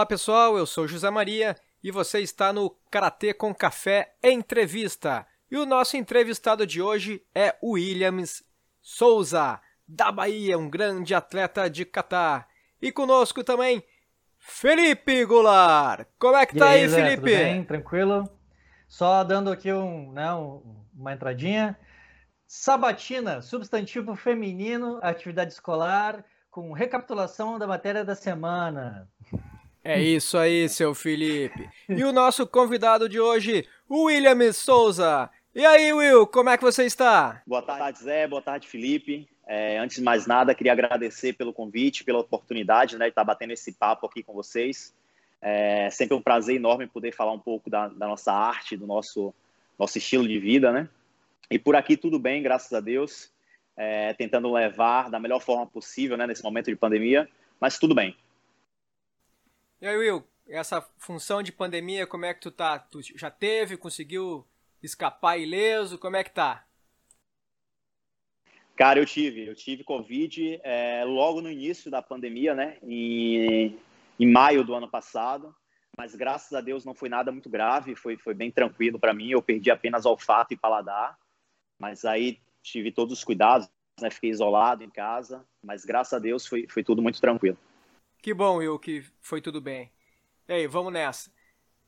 Olá pessoal, eu sou José Maria e você está no Karatê com Café Entrevista. E o nosso entrevistado de hoje é Williams Souza, da Bahia, um grande atleta de Catar. E conosco também Felipe Goulart. Como é que tá aí, aí Felipe? Tudo bem, tranquilo. Só dando aqui um, né, uma entradinha. Sabatina, substantivo feminino, atividade escolar, com recapitulação da matéria da semana. É isso aí, seu Felipe. E o nosso convidado de hoje, William Souza. E aí, Will, como é que você está? Boa tarde, Zé. Boa tarde, Felipe. É, antes de mais nada, queria agradecer pelo convite, pela oportunidade né, de estar batendo esse papo aqui com vocês. É sempre um prazer enorme poder falar um pouco da, da nossa arte, do nosso, nosso estilo de vida, né? E por aqui tudo bem, graças a Deus. É, tentando levar da melhor forma possível né, nesse momento de pandemia, mas tudo bem. E aí, Will, essa função de pandemia, como é que tu tá? Tu já teve, conseguiu escapar ileso? Como é que tá? Cara, eu tive, eu tive Covid é, logo no início da pandemia, né? Em, em maio do ano passado. Mas graças a Deus não foi nada muito grave, foi, foi bem tranquilo para mim. Eu perdi apenas olfato e paladar, mas aí tive todos os cuidados, né? Fiquei isolado em casa, mas graças a Deus foi, foi tudo muito tranquilo. Que bom, Will, que foi tudo bem. E aí, vamos nessa.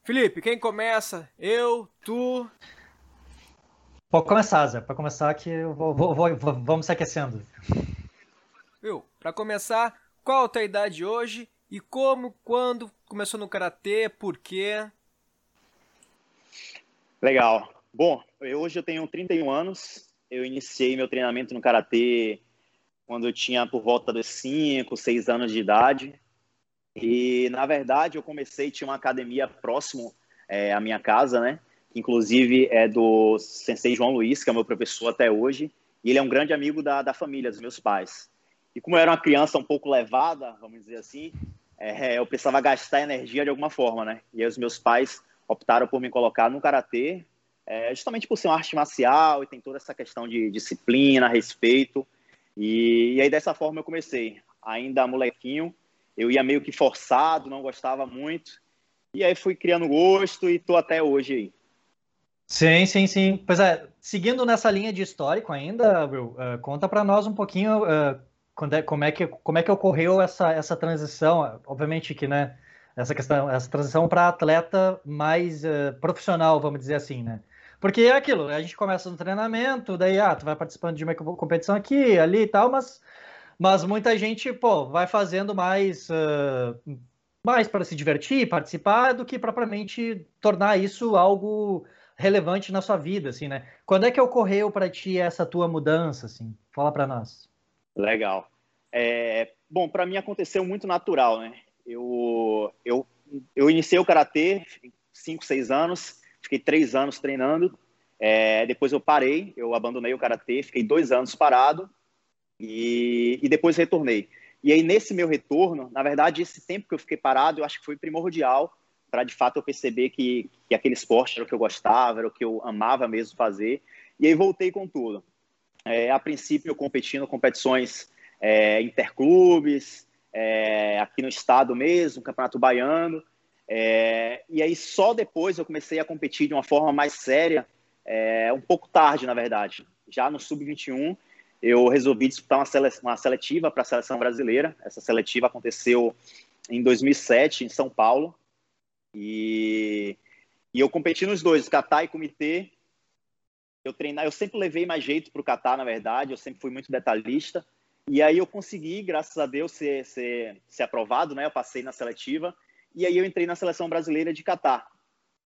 Felipe, quem começa? Eu, tu? Pode começar, Zé. Para começar que eu vou, vou, vou, vamos se aquecendo. Will, para começar, qual a tua idade hoje e como, quando começou no karatê, por quê? Legal. Bom, eu, hoje eu tenho 31 anos. Eu iniciei meu treinamento no karatê quando eu tinha por volta dos 5, 6 anos de idade. E, na verdade, eu comecei, tinha uma academia próximo é, à minha casa, né? Inclusive é do sensei João Luiz, que é meu professor até hoje. E ele é um grande amigo da, da família, dos meus pais. E como eu era uma criança um pouco levada, vamos dizer assim, é, eu precisava gastar energia de alguma forma, né? E aí os meus pais optaram por me colocar no karatê, é, justamente por ser uma arte marcial e tem toda essa questão de disciplina, respeito. E, e aí dessa forma eu comecei, ainda molequinho, eu ia meio que forçado, não gostava muito. E aí fui criando gosto e tô até hoje aí. Sim, sim, sim. Pois é, seguindo nessa linha de histórico ainda, Will, uh, conta para nós um pouquinho uh, é, como, é que, como é que ocorreu essa, essa transição. Obviamente que, né, essa questão, essa transição para atleta mais uh, profissional, vamos dizer assim, né? Porque é aquilo, a gente começa no treinamento, daí, ah, tu vai participando de uma competição aqui, ali e tal, mas mas muita gente, pô, vai fazendo mais, uh, mais para se divertir, participar, do que propriamente tornar isso algo relevante na sua vida, assim, né? Quando é que ocorreu para ti essa tua mudança, assim? Fala para nós. Legal. É, bom, para mim aconteceu muito natural, né? Eu, eu, eu iniciei o karatê, 5, 6 anos, fiquei três anos treinando. É, depois eu parei, eu abandonei o karatê, fiquei dois anos parado e, e depois retornei. E aí, nesse meu retorno, na verdade, esse tempo que eu fiquei parado, eu acho que foi primordial para, de fato, eu perceber que, que aquele esporte era o que eu gostava, era o que eu amava mesmo fazer. E aí, voltei com tudo. É, a princípio, eu competindo competições é, interclubes, é, aqui no estado mesmo, Campeonato Baiano. É, e aí, só depois eu comecei a competir de uma forma mais séria, é, um pouco tarde, na verdade, já no Sub-21 eu resolvi disputar uma, sele uma seletiva para a seleção brasileira. Essa seletiva aconteceu em 2007, em São Paulo. E, e eu competi nos dois, Catar e Comitê. Eu treinar, eu sempre levei mais jeito para o Catar, na verdade. Eu sempre fui muito detalhista. E aí eu consegui, graças a Deus, ser, ser, ser aprovado, né? Eu passei na seletiva. E aí eu entrei na seleção brasileira de Catar.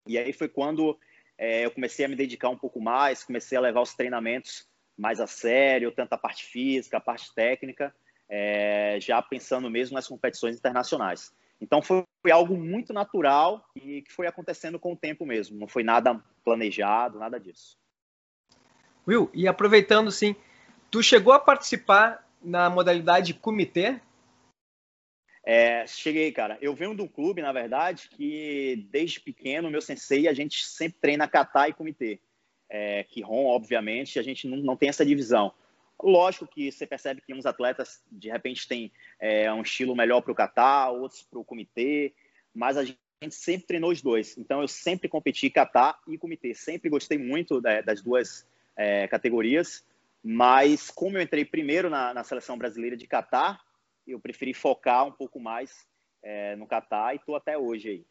E aí foi quando é, eu comecei a me dedicar um pouco mais, comecei a levar os treinamentos mais a sério, tanto a parte física, a parte técnica, é, já pensando mesmo nas competições internacionais. Então foi, foi, algo muito natural e que foi acontecendo com o tempo mesmo, não foi nada planejado, nada disso. Will, e aproveitando sim, tu chegou a participar na modalidade comitê? É, cheguei, cara. Eu venho de um clube, na verdade, que desde pequeno, meu sensei, a gente sempre treina kata e comitê é, Kihon, obviamente, a gente não, não tem essa divisão. Lógico que você percebe que uns atletas, de repente, têm é, um estilo melhor para o kata, outros para o comitê, mas a gente sempre treinou os dois. Então, eu sempre competi kata e comitê. Sempre gostei muito das duas é, categorias, mas como eu entrei primeiro na, na seleção brasileira de kata, eu preferi focar um pouco mais é, no kata e estou até hoje aí.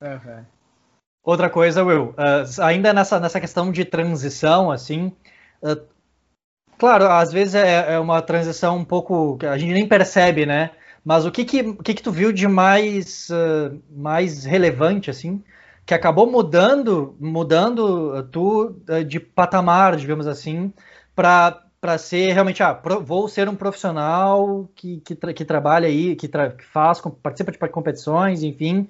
Uhum. Outra coisa, Will, uh, ainda nessa, nessa questão de transição, assim, uh, claro, às vezes é, é, uma transição um pouco a gente nem percebe, né? Mas o que que, o que, que tu viu de mais, uh, mais relevante, assim, que acabou mudando, mudando tu de patamar, digamos assim, para para ser realmente, ah, vou ser um profissional que, que, tra que trabalha aí, que, tra que faz, participa de competições, enfim,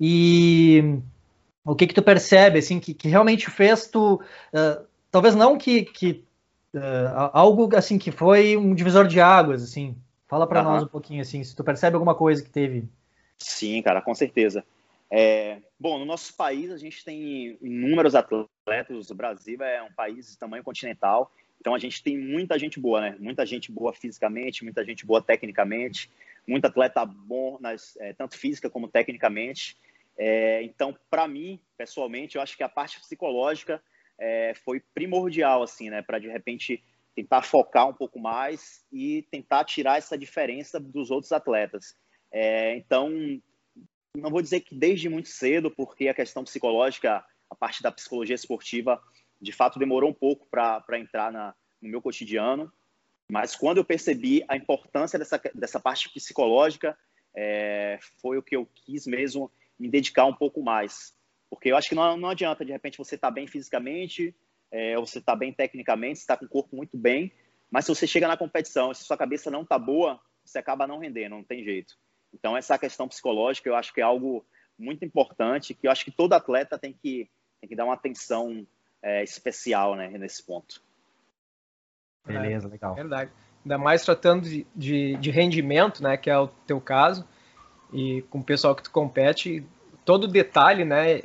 e o que que tu percebe, assim, que, que realmente fez tu, uh, talvez não que, que uh, algo, assim, que foi um divisor de águas, assim, fala para uhum. nós um pouquinho, assim, se tu percebe alguma coisa que teve. Sim, cara, com certeza. É, bom, no nosso país a gente tem inúmeros atletas, o Brasil é um país de tamanho continental, então a gente tem muita gente boa, né? Muita gente boa fisicamente, muita gente boa tecnicamente, muito atleta bom, nas, é, tanto física como tecnicamente. É, então, para mim, pessoalmente, eu acho que a parte psicológica é, foi primordial, assim, né? Para de repente tentar focar um pouco mais e tentar tirar essa diferença dos outros atletas. É, então, não vou dizer que desde muito cedo, porque a questão psicológica, a parte da psicologia esportiva, de fato demorou um pouco para entrar na, no meu cotidiano. Mas quando eu percebi a importância dessa, dessa parte psicológica, é, foi o que eu quis mesmo me dedicar um pouco mais. Porque eu acho que não, não adianta, de repente, você estar tá bem fisicamente, é, você está bem tecnicamente, está com o corpo muito bem, mas se você chega na competição e se sua cabeça não está boa, você acaba não rendendo, não tem jeito. Então, essa questão psicológica eu acho que é algo muito importante, que eu acho que todo atleta tem que, tem que dar uma atenção é, especial né, nesse ponto. Beleza, legal. Verdade. Ainda mais tratando de, de, de rendimento, né, que é o teu caso, e com o pessoal que tu compete, todo detalhe, né,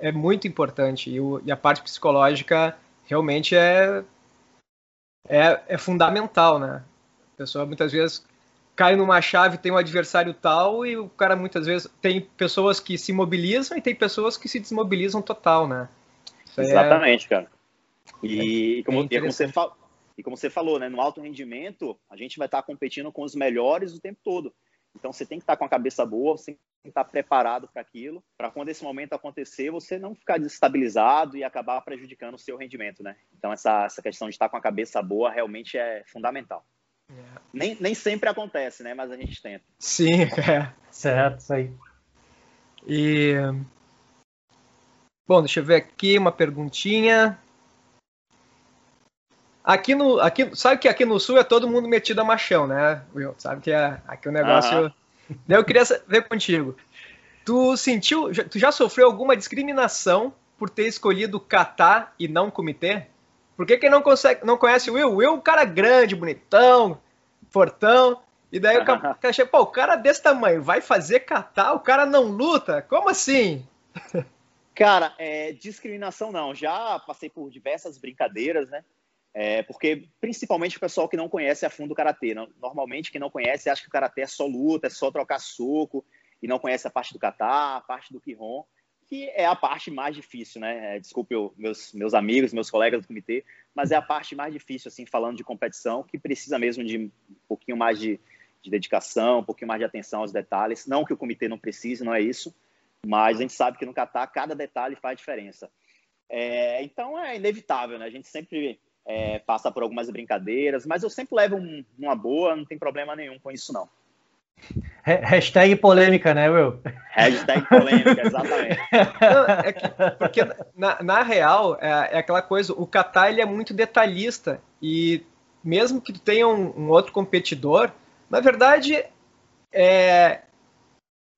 é muito importante e, o, e a parte psicológica realmente é, é, é fundamental, né? A pessoa muitas vezes cai numa chave, tem um adversário tal e o cara muitas vezes tem pessoas que se mobilizam e tem pessoas que se desmobilizam total, né? Isso é Exatamente, é... cara. E, é como, e, como você e como você falou, né, no alto rendimento, a gente vai estar competindo com os melhores o tempo todo. Então você tem que estar com a cabeça boa, você tem que estar preparado para aquilo, para quando esse momento acontecer, você não ficar desestabilizado e acabar prejudicando o seu rendimento, né? Então essa, essa questão de estar com a cabeça boa realmente é fundamental. É. Nem, nem sempre acontece, né? Mas a gente tenta. Sim, é. Certo, isso aí. E. Bom, deixa eu ver aqui uma perguntinha. Aqui no, aqui, sabe que aqui no sul é todo mundo metido a machão, né, Will? Sabe que é, aqui o negócio. Uhum. Eu queria ver contigo. Tu sentiu, tu já sofreu alguma discriminação por ter escolhido catar e não comitê? Por que quem não, consegue, não conhece o Will? O Will é um cara grande, bonitão, fortão. E daí o cara chega, pô, o cara desse tamanho vai fazer catar, o cara não luta? Como assim? Cara, é, discriminação não. Já passei por diversas brincadeiras, né? É, porque, principalmente o pessoal que não conhece a fundo o karatê. Normalmente, quem não conhece acha que o karatê é só luta, é só trocar soco, e não conhece a parte do kata, a parte do kihon, que é a parte mais difícil, né? É, desculpe eu, meus, meus amigos, meus colegas do comitê, mas é a parte mais difícil, assim, falando de competição, que precisa mesmo de um pouquinho mais de, de dedicação, um pouquinho mais de atenção aos detalhes. Não que o comitê não precise, não é isso, mas a gente sabe que no kata cada detalhe faz diferença. É, então é inevitável, né? A gente sempre é, passa por algumas brincadeiras, mas eu sempre levo um, uma boa, não tem problema nenhum com isso, não. Hashtag polêmica, né, Will? Hashtag polêmica, exatamente. Não, é que, porque, na, na real, é, é, aquela coisa, o Kata ele é muito detalhista, e mesmo que tu tenha um, um outro competidor, na verdade, é,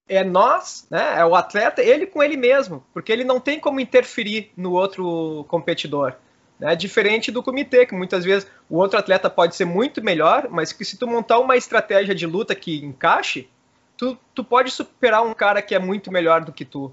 é nós, né, é o atleta, ele com ele mesmo, porque ele não tem como interferir no outro competidor. Né? Diferente do comitê, que muitas vezes o outro atleta pode ser muito melhor, mas que se tu montar uma estratégia de luta que encaixe, tu, tu pode superar um cara que é muito melhor do que tu.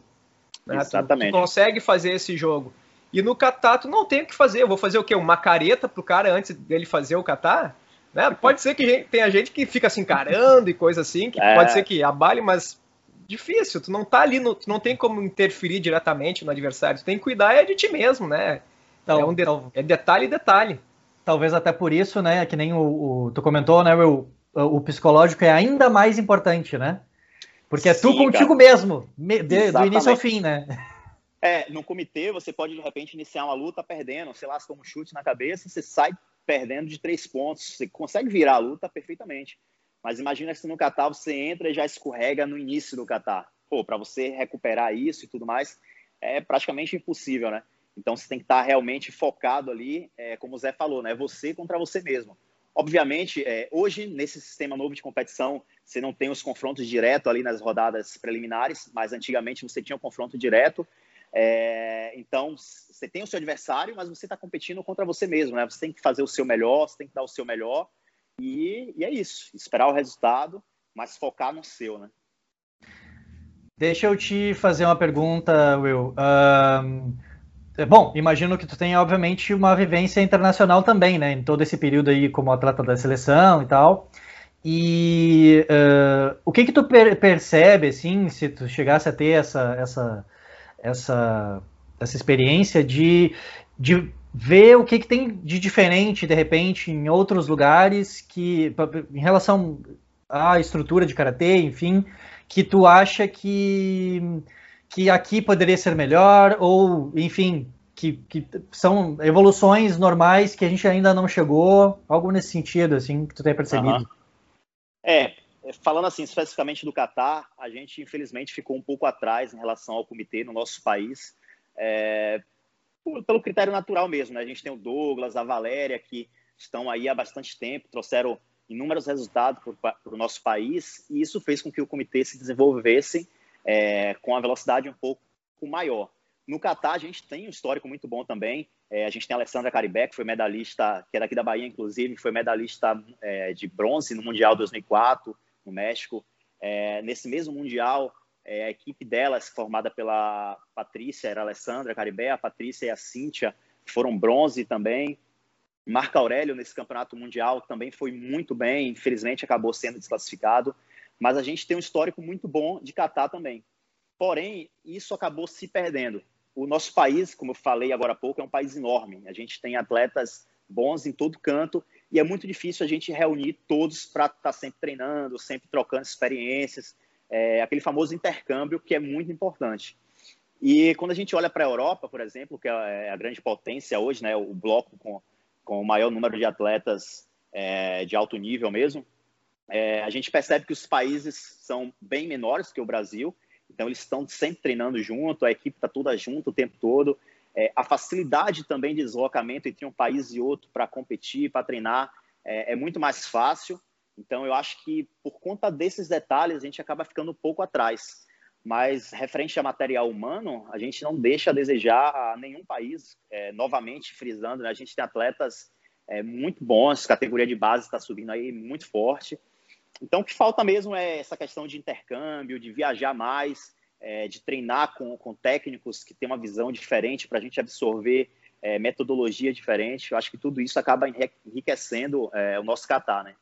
Né? Exatamente. Tu, tu consegue fazer esse jogo. E no catar tu não tem o que fazer. Eu vou fazer o quê? Uma careta pro cara antes dele fazer o catar? Né? Pode ser que tenha gente que fica se encarando e coisa assim, que é. pode ser que abale, mas difícil. Tu não tá ali, no, tu não tem como interferir diretamente no adversário. Tu tem que cuidar é de ti mesmo, né? Então, é, um de, é detalhe detalhe. Talvez até por isso, né? Que nem o, o tu comentou, né, o, o psicológico é ainda mais importante, né? Porque é tu contigo cara. mesmo, de, do início ao fim, né? É, no comitê você pode de repente iniciar uma luta perdendo, sei lá, se toma um chute na cabeça, você sai perdendo de três pontos, você consegue virar a luta perfeitamente. Mas imagina se no Catar você entra e já escorrega no início do Catar. Pô, para você recuperar isso e tudo mais, é praticamente impossível, né? Então você tem que estar realmente focado ali, é, como o Zé falou, né? Você contra você mesmo. Obviamente, é, hoje, nesse sistema novo de competição, você não tem os confrontos direto ali nas rodadas preliminares, mas antigamente você tinha o um confronto direto. É, então, você tem o seu adversário, mas você está competindo contra você mesmo, né? Você tem que fazer o seu melhor, você tem que dar o seu melhor. E, e é isso. Esperar o resultado, mas focar no seu, né? Deixa eu te fazer uma pergunta, Will. Um, é, bom, imagino que tu tenha, obviamente, uma vivência internacional também, né? Em todo esse período aí como atleta da seleção e tal. E uh, o que que tu per percebe, assim, se tu chegasse a ter essa, essa, essa, essa experiência de, de ver o que, que tem de diferente, de repente, em outros lugares, que em relação à estrutura de karatê, enfim, que tu acha que que aqui poderia ser melhor, ou, enfim, que, que são evoluções normais que a gente ainda não chegou, algo nesse sentido, assim, que tu tenha percebido. Uhum. É, falando assim, especificamente do Catar, a gente infelizmente ficou um pouco atrás em relação ao comitê no nosso país, é, pelo critério natural mesmo, né? A gente tem o Douglas, a Valéria, que estão aí há bastante tempo, trouxeram inúmeros resultados para o nosso país, e isso fez com que o comitê se desenvolvesse é, com a velocidade um pouco maior. No Catar, a gente tem um histórico muito bom também. É, a gente tem a Alessandra Caribé, que foi medalhista, que é daqui da Bahia, inclusive, foi medalhista é, de bronze no Mundial 2004, no México. É, nesse mesmo Mundial, é, a equipe dela, formada pela Patrícia, era a Alessandra Caribé, a Patrícia e a Cíntia, foram bronze também. Marco Aurélio, nesse campeonato mundial, também foi muito bem, infelizmente acabou sendo desclassificado. Mas a gente tem um histórico muito bom de Catar também. Porém, isso acabou se perdendo. O nosso país, como eu falei agora há pouco, é um país enorme. A gente tem atletas bons em todo canto e é muito difícil a gente reunir todos para estar tá sempre treinando, sempre trocando experiências, é, aquele famoso intercâmbio que é muito importante. E quando a gente olha para a Europa, por exemplo, que é a grande potência hoje, né, o bloco com, com o maior número de atletas é, de alto nível mesmo, é, a gente percebe que os países são bem menores que o Brasil, então eles estão sempre treinando junto, a equipe está toda junto o tempo todo. É, a facilidade também de deslocamento entre um país e outro para competir, para treinar, é, é, muito mais fácil. Então eu acho que por conta desses detalhes a gente acaba ficando um pouco atrás. Mas referente a material humano, a gente não deixa a desejar a nenhum país. É, novamente frisando, né, a gente tem atletas é, muito bons, categoria de base está subindo aí muito forte. Então, o que falta mesmo é essa questão de intercâmbio, de viajar mais, é, de treinar com, com técnicos que têm uma visão diferente para a gente absorver é, metodologia diferente. Eu acho que tudo isso acaba enriquecendo é, o nosso Catar, né?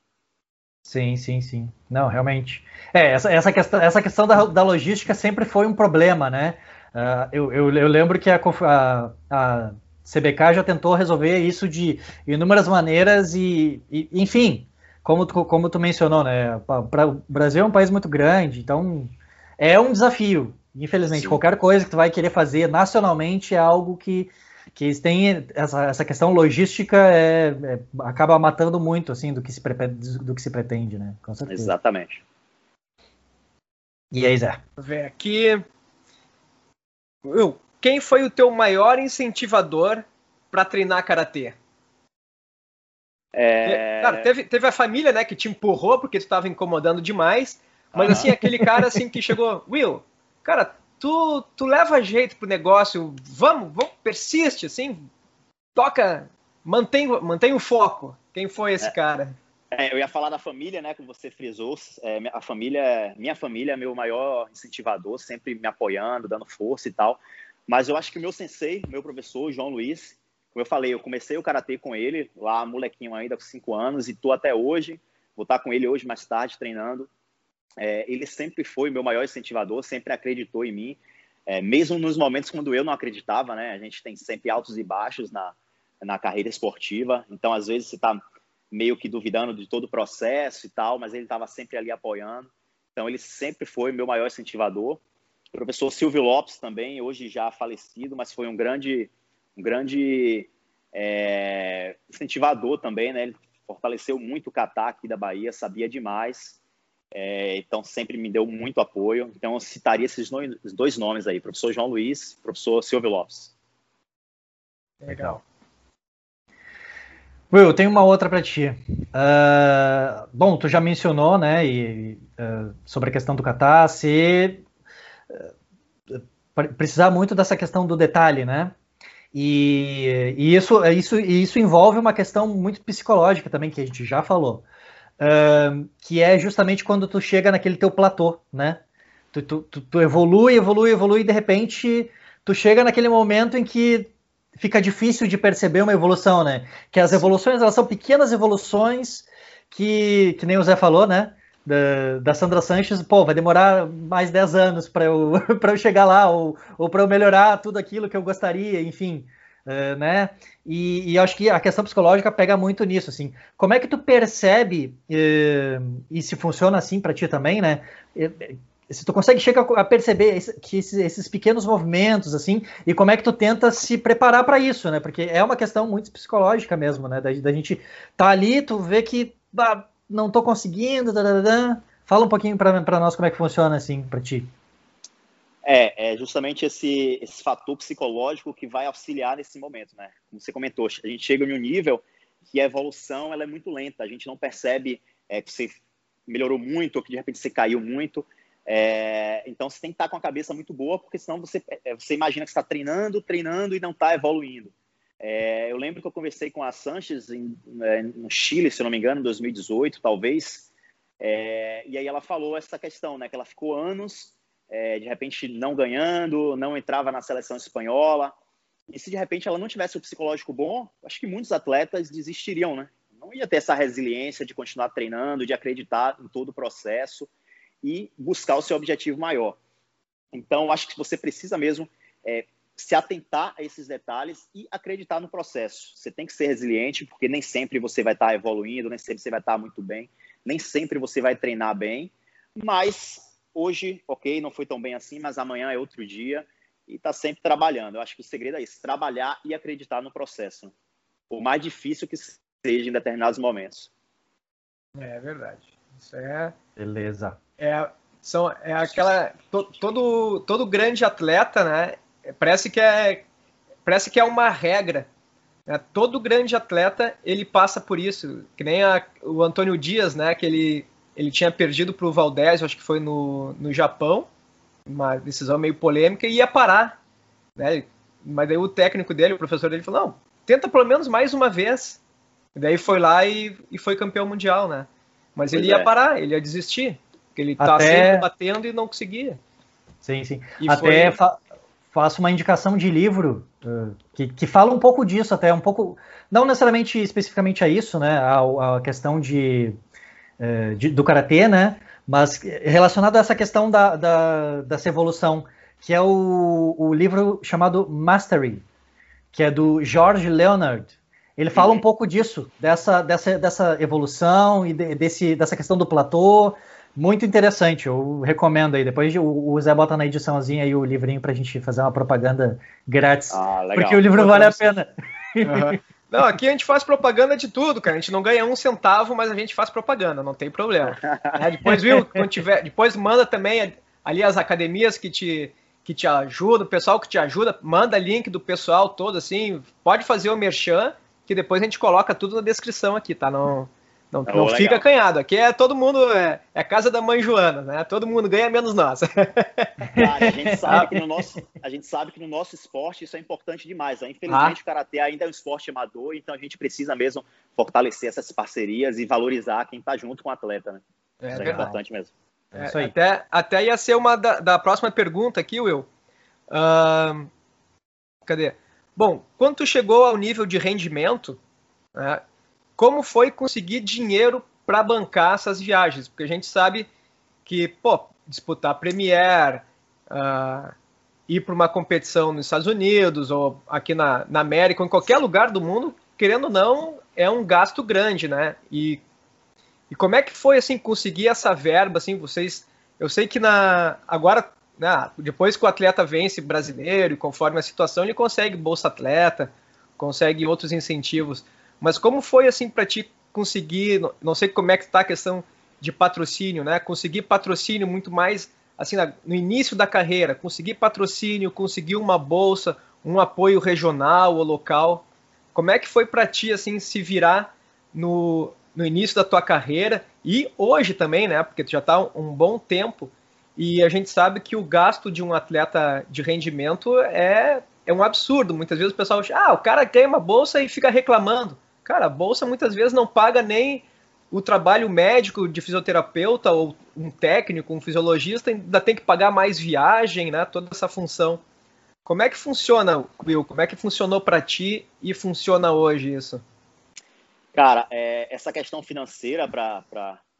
Sim, sim, sim. Não, realmente. É, essa, essa questão, essa questão da, da logística sempre foi um problema, né? Uh, eu, eu, eu, lembro que a, a, a, CBK já tentou resolver isso de inúmeras maneiras e, e enfim, como tu, como tu mencionou, né? Pra, o Brasil é um país muito grande, então é um desafio. Infelizmente, Sim. qualquer coisa que tu vai querer fazer nacionalmente é algo que, que tem essa, essa questão logística é, é, acaba matando muito assim do que se do que se pretende, né? Com certeza. Exatamente. E aí, Zé? Ver aqui. Quem foi o teu maior incentivador para treinar karatê? É... Cara, teve, teve a família, né, que te empurrou porque tu estava incomodando demais, mas assim, aquele cara assim que chegou, Will, cara, tu, tu leva jeito pro negócio, vamos, vamos, persiste, assim, toca, mantém, mantém o foco. Quem foi esse é, cara? É, eu ia falar da família, né, que você frisou, é, a família, minha família é meu maior incentivador, sempre me apoiando, dando força e tal, Mas eu acho que o meu sensei, meu professor, João Luiz, como eu falei, eu comecei o karatê com ele, lá molequinho ainda, com 5 anos, e tô até hoje. Vou estar com ele hoje mais tarde treinando. É, ele sempre foi meu maior incentivador, sempre acreditou em mim, é, mesmo nos momentos quando eu não acreditava, né? A gente tem sempre altos e baixos na, na carreira esportiva, então às vezes você está meio que duvidando de todo o processo e tal, mas ele estava sempre ali apoiando. Então ele sempre foi meu maior incentivador. O professor Silvio Lopes também, hoje já falecido, mas foi um grande, um grande é, incentivador também, né? Ele fortaleceu muito o Catar aqui da Bahia, sabia demais. É, então sempre me deu muito apoio. Então eu citaria esses dois nomes aí, professor João Luiz, professor Silvio Lopes. Legal. Will, tenho uma outra para ti. Uh, bom, tu já mencionou, né, e, uh, sobre a questão do Catar, se uh, precisar muito dessa questão do detalhe, né? E, e, isso, isso, isso envolve uma questão muito psicológica também, que a gente já falou, que é justamente quando tu chega naquele teu platô, né? Tu, tu, tu, tu evolui, evolui, evolui, e de repente tu chega naquele momento em que fica difícil de perceber uma evolução, né? Que as evoluções, elas são pequenas evoluções que, que nem o Zé falou, né? Da, da Sandra Sanches, pô, vai demorar mais 10 anos para eu, eu chegar lá, ou, ou para eu melhorar tudo aquilo que eu gostaria, enfim, uh, né? E, e acho que a questão psicológica pega muito nisso, assim. Como é que tu percebe, uh, e se funciona assim para ti também, né? se tu consegue chegar a perceber que esses, esses, pequenos movimentos assim e como é que tu tenta se preparar para isso, né? Porque é uma questão muito psicológica mesmo, né? Da, da gente tá ali, tu vê que bah, não tô conseguindo, dadadã. fala um pouquinho para nós como é que funciona assim para ti. É, é justamente esse, esse fator psicológico que vai auxiliar nesse momento, né? Como você comentou, a gente chega em um nível que a evolução ela é muito lenta, a gente não percebe é, que você melhorou muito ou que de repente você caiu muito. É, então você tem que estar com a cabeça muito boa, porque senão você, é, você imagina que está treinando, treinando e não está evoluindo. É, eu lembro que eu conversei com a Sanches em, é, no Chile, se não me engano, em 2018, talvez. É, e aí ela falou essa questão, né? Que ela ficou anos, é, de repente, não ganhando, não entrava na seleção espanhola. E se de repente ela não tivesse o psicológico bom, acho que muitos atletas desistiriam, né? Não ia ter essa resiliência de continuar treinando, de acreditar em todo o processo e buscar o seu objetivo maior. Então, acho que você precisa mesmo é, se atentar a esses detalhes e acreditar no processo. Você tem que ser resiliente, porque nem sempre você vai estar evoluindo, nem sempre você vai estar muito bem, nem sempre você vai treinar bem, mas hoje, ok, não foi tão bem assim, mas amanhã é outro dia e está sempre trabalhando. Eu acho que o segredo é isso, trabalhar e acreditar no processo. Por mais difícil que seja em determinados momentos. É verdade. Isso é. Beleza é, são, é aquela. To, todo, todo grande atleta, né? Parece que é, parece que é uma regra. Né? Todo grande atleta ele passa por isso. Que nem a, o Antônio Dias, né? Que ele, ele tinha perdido para o Valdez, acho que foi no, no Japão, uma decisão meio polêmica, e ia parar. Né? Mas daí o técnico dele, o professor dele, falou: não, tenta pelo menos mais uma vez. E daí foi lá e, e foi campeão mundial, né? Mas pois ele ia é. parar, ele ia desistir. Porque ele tá Até... sempre batendo e não conseguia. Sim, sim. E Até foi... fa faço uma indicação de livro uh, que, que fala um pouco disso, até um pouco, não necessariamente especificamente a isso, né? A, a questão de, uh, de, do karatê, né? Mas relacionado a essa questão da, da, dessa evolução, que é o, o livro chamado Mastery, que é do George Leonard. Ele fala um pouco disso, dessa, dessa, dessa evolução e de, desse, dessa questão do platô, muito interessante, eu recomendo aí. Depois o, Zé bota na ediçãozinha aí o livrinho pra gente fazer uma propaganda grátis. Ah, legal. Porque o livro vale a pena. Uhum. Não, aqui a gente faz propaganda de tudo, cara. A gente não ganha um centavo, mas a gente faz propaganda, não tem problema. É, depois, viu, quando tiver, depois manda também ali as academias que te, que te ajudam, o pessoal que te ajuda, manda link do pessoal todo, assim. Pode fazer o merchan, que depois a gente coloca tudo na descrição aqui, tá? Não, não, oh, não fica acanhado. Aqui é todo mundo, é, é casa da mãe Joana, né? Todo mundo ganha menos nós. Cara, a, gente sabe que no nosso, a gente sabe que no nosso esporte isso é importante demais. Né? Infelizmente, ah. o Karatê ainda é um esporte amador, então a gente precisa mesmo fortalecer essas parcerias e valorizar quem está junto com o atleta, né? É, isso é importante mesmo. É, até, até ia ser uma da, da próxima pergunta aqui, Will. Uh, Cadê? Bom, quando tu chegou ao nível de rendimento, né, como foi conseguir dinheiro para bancar essas viagens? Porque a gente sabe que, pô, disputar a Premier, uh, ir para uma competição nos Estados Unidos ou aqui na, na América, ou em qualquer lugar do mundo, querendo ou não, é um gasto grande, né? E, e como é que foi assim conseguir essa verba? Assim, vocês, eu sei que na agora, né, depois que o atleta vence brasileiro conforme a situação ele consegue bolsa atleta, consegue outros incentivos. Mas como foi assim para ti conseguir? Não sei como é que está a questão de patrocínio, né? Conseguir patrocínio muito mais assim no início da carreira, conseguir patrocínio, conseguir uma bolsa, um apoio regional ou local. Como é que foi para ti assim se virar no, no início da tua carreira e hoje também, né? Porque tu já está um bom tempo e a gente sabe que o gasto de um atleta de rendimento é, é um absurdo. Muitas vezes o pessoal acha, ah, o cara ganha uma bolsa e fica reclamando. Cara, a bolsa muitas vezes não paga nem o trabalho médico de fisioterapeuta ou um técnico, um fisiologista, ainda tem que pagar mais viagem, né? Toda essa função. Como é que funciona, Will? Como é que funcionou para ti e funciona hoje isso? Cara, é, essa questão financeira para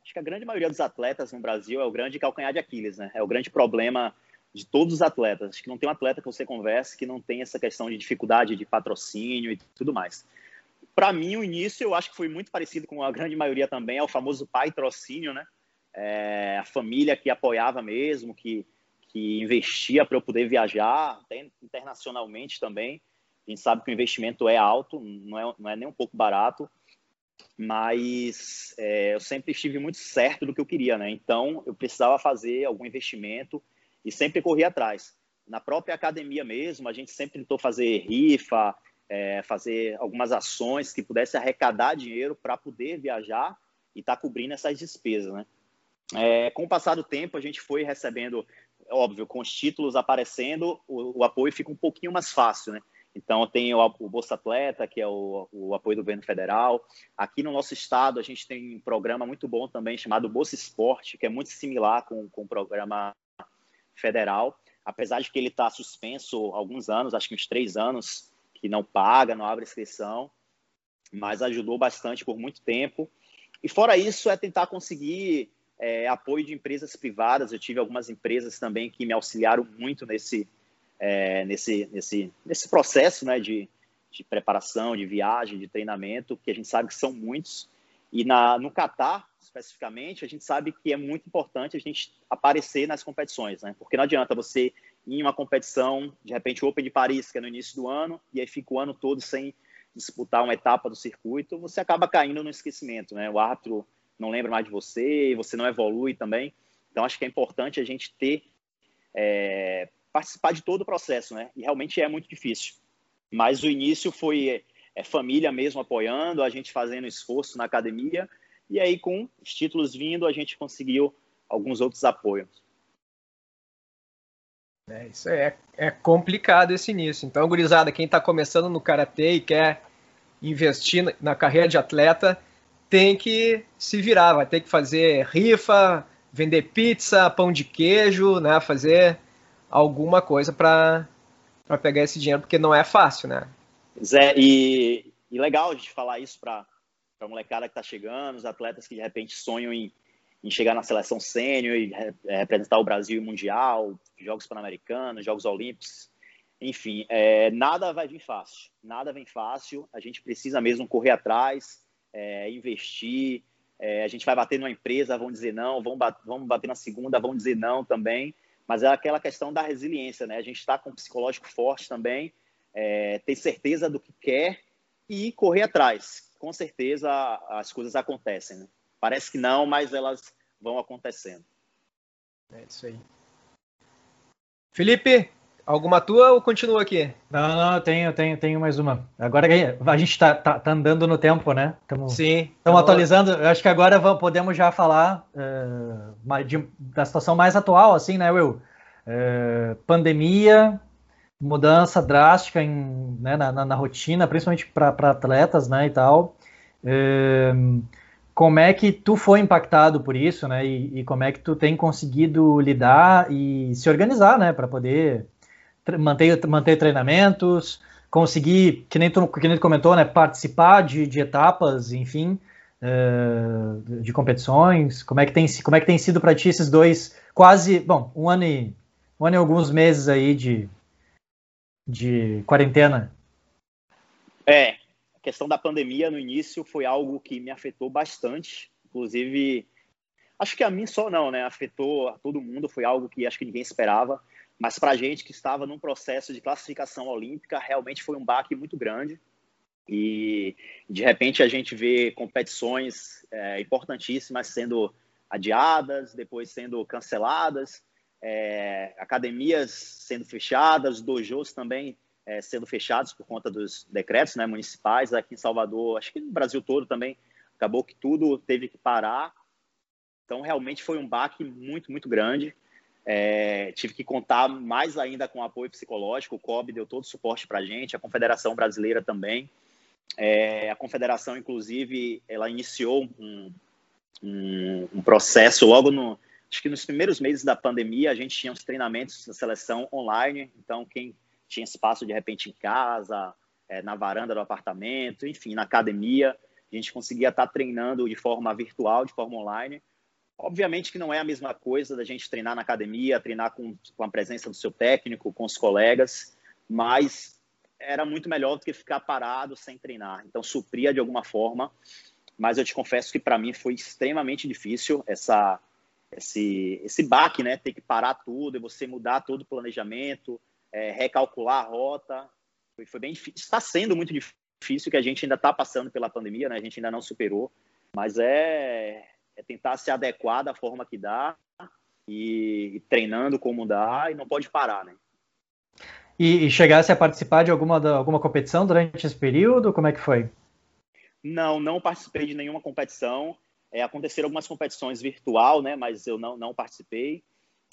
acho que a grande maioria dos atletas no Brasil é o grande calcanhar de Aquiles, né? É o grande problema de todos os atletas. Acho que não tem um atleta que você converse que não tem essa questão de dificuldade de patrocínio e tudo mais. Para mim, o início eu acho que foi muito parecido com a grande maioria também, é o famoso pai trocínio, né? É, a família que apoiava mesmo, que que investia para eu poder viajar, até internacionalmente também. A gente sabe que o investimento é alto, não é, não é nem um pouco barato, mas é, eu sempre estive muito certo do que eu queria, né? Então, eu precisava fazer algum investimento e sempre corri atrás. Na própria academia mesmo, a gente sempre tentou fazer rifa, é, fazer algumas ações que pudesse arrecadar dinheiro para poder viajar e estar tá cobrindo essas despesas, né? É, com o passar do tempo, a gente foi recebendo óbvio, com os títulos aparecendo, o, o, apoio fica um pouquinho mais fácil, né? Então, tem o, o Bolsa Atleta, que é o, o, apoio do governo federal. Aqui no nosso estado, a gente tem um programa muito bom também chamado Bolsa Esporte, que é muito similar com, com o programa federal. Apesar de que ele está suspenso há alguns anos, acho que uns três anos, que não paga, não abre inscrição, mas ajudou bastante por muito tempo. E fora isso, é tentar conseguir é, apoio de empresas privadas. Eu tive algumas empresas também que me auxiliaram muito nesse, é, nesse, nesse, nesse processo né, de, de preparação, de viagem, de treinamento, que a gente sabe que são muitos. E na, no Catar, especificamente, a gente sabe que é muito importante a gente aparecer nas competições, né? Porque não adianta você em uma competição, de repente o Open de Paris, que é no início do ano, e aí fica o ano todo sem disputar uma etapa do circuito, você acaba caindo no esquecimento, né? O árbitro não lembra mais de você, você não evolui também. Então, acho que é importante a gente ter, é, participar de todo o processo, né? E realmente é muito difícil. Mas o início foi é, família mesmo apoiando, a gente fazendo esforço na academia, e aí com os títulos vindo, a gente conseguiu alguns outros apoios. É, isso é, é complicado esse início. Então, gurizada, quem está começando no Karatê e quer investir na carreira de atleta, tem que se virar, vai ter que fazer rifa, vender pizza, pão de queijo, né? Fazer alguma coisa para pegar esse dinheiro, porque não é fácil, né? Zé, e, e legal a gente falar isso para a molecada que está chegando, os atletas que de repente sonham em, em chegar na seleção sênior e é, representar o Brasil em Mundial, Jogos Pan-Americanos, Jogos Olímpicos. Enfim, é, nada vai vir fácil. Nada vem fácil. A gente precisa mesmo correr atrás, é, investir. É, a gente vai bater numa empresa, vão dizer não, vão bater, vamos bater na segunda, vão dizer não também. Mas é aquela questão da resiliência, né? A gente está com um psicológico forte também, ter certeza do que quer e correr atrás. Com certeza as coisas acontecem. Né? Parece que não, mas elas vão acontecendo. É isso aí. Felipe, Alguma tua ou continua aqui? Não, não, tenho, tenho, tenho mais uma. Agora a gente está tá, tá, andando no tempo, né? Tamo, Sim. Estamos atualizando. Eu acho que agora vamos, podemos já falar uh, de, da situação mais atual, assim, né, Will? Uh, pandemia, mudança drástica em, né, na, na, na rotina, principalmente para atletas, né, e tal. Uh, como é que tu foi impactado por isso, né? E, e, como é que tu tem conseguido lidar e se organizar, né, para poder manter, manter treinamentos, conseguir, que nem tu, que nem tu comentou, né, participar de, de etapas, enfim, uh, de competições? Como é que tem, como é que tem sido para ti esses dois, quase, bom, um ano e, um ano e alguns meses aí de, de quarentena? É, questão da pandemia no início foi algo que me afetou bastante, inclusive, acho que a mim só não, né, afetou a todo mundo, foi algo que acho que ninguém esperava, mas para a gente que estava num processo de classificação olímpica, realmente foi um baque muito grande. E de repente a gente vê competições é, importantíssimas sendo adiadas, depois sendo canceladas, é, academias sendo fechadas, dojos também é, sendo fechados por conta dos decretos né, municipais. Aqui em Salvador, acho que no Brasil todo também, acabou que tudo teve que parar. Então realmente foi um baque muito, muito grande. É, tive que contar mais ainda com apoio psicológico. O COB deu todo o suporte para a gente, a Confederação Brasileira também. É, a Confederação, inclusive, ela iniciou um, um, um, processo logo no. Acho que nos primeiros meses da pandemia, a gente tinha os treinamentos da seleção online. Então, quem tinha espaço de repente em casa, é, na varanda do apartamento, enfim, na academia, a gente conseguia estar treinando de forma virtual, de forma online Obviamente que não é a mesma coisa da gente treinar na academia, treinar com, com a presença do seu técnico, com os colegas, mas era muito melhor do que ficar parado sem treinar. Então supria de alguma forma, mas eu te confesso que para mim foi extremamente difícil essa esse esse baque, né? Ter que parar tudo e você mudar todo o planejamento, é, recalcular a rota. Foi, foi bem difícil. Está sendo muito difícil que a gente ainda está passando pela pandemia, né? A gente ainda não superou, mas é é tentar se adequar da forma que dá e, e treinando como dá e não pode parar, né? E, e chegasse a participar de alguma, alguma competição durante esse período? Como é que foi? Não, não participei de nenhuma competição. É, aconteceram algumas competições virtual, né? Mas eu não, não participei.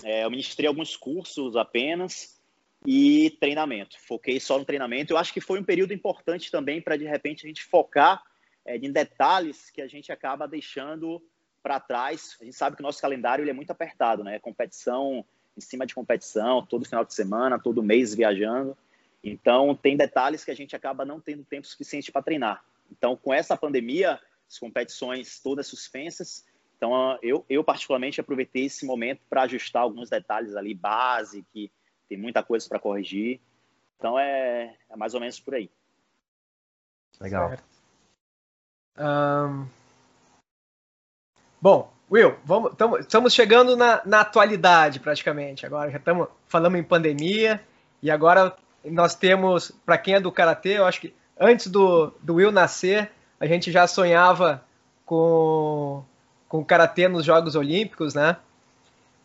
É, eu ministrei alguns cursos apenas e treinamento. Foquei só no treinamento. Eu acho que foi um período importante também para de repente a gente focar é, em detalhes que a gente acaba deixando para trás. A gente sabe que o nosso calendário ele é muito apertado, né? Competição em cima de competição, todo final de semana, todo mês viajando. Então, tem detalhes que a gente acaba não tendo tempo suficiente para treinar. Então, com essa pandemia, as competições todas suspensas. Então, eu, eu particularmente aproveitei esse momento para ajustar alguns detalhes ali, base, que tem muita coisa para corrigir. Então, é, é, mais ou menos por aí. Legal. Um, Bom, Will, vamos, tamo, estamos chegando na, na atualidade praticamente. Agora já estamos falando em pandemia e agora nós temos, para quem é do karatê, eu acho que antes do, do Will nascer, a gente já sonhava com com o karatê nos Jogos Olímpicos, né?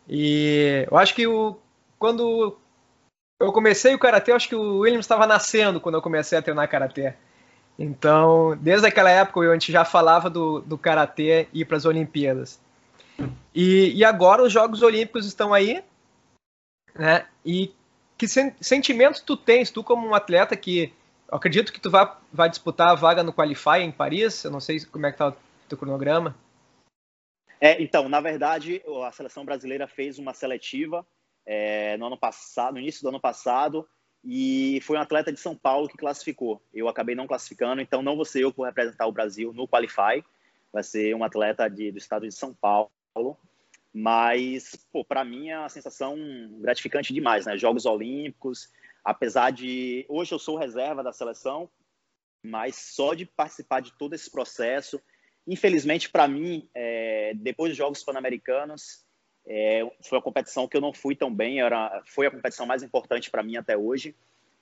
E eu acho que o, quando eu comecei o karatê, eu acho que o Williams estava nascendo quando eu comecei a treinar karatê. Então, desde aquela época, a gente já falava do, do Karatê ir para as Olimpíadas. E, e agora os Jogos Olímpicos estão aí, né? E que sen sentimentos tu tens, tu como um atleta que acredito que tu vai, vai disputar a vaga no Qualify em Paris, eu não sei como é que tá o teu cronograma. É, então, na verdade, a seleção brasileira fez uma seletiva é, no ano passado, no início do ano passado, e foi um atleta de São Paulo que classificou. Eu acabei não classificando, então não vou ser eu que vou representar o Brasil no Qualify, vai ser um atleta de, do estado de São Paulo. Mas, para mim é uma sensação gratificante demais, né? Jogos Olímpicos, apesar de. Hoje eu sou reserva da seleção, mas só de participar de todo esse processo. Infelizmente, para mim, é, depois dos Jogos Pan-Americanos, é, foi a competição que eu não fui tão bem, era, foi a competição mais importante para mim até hoje.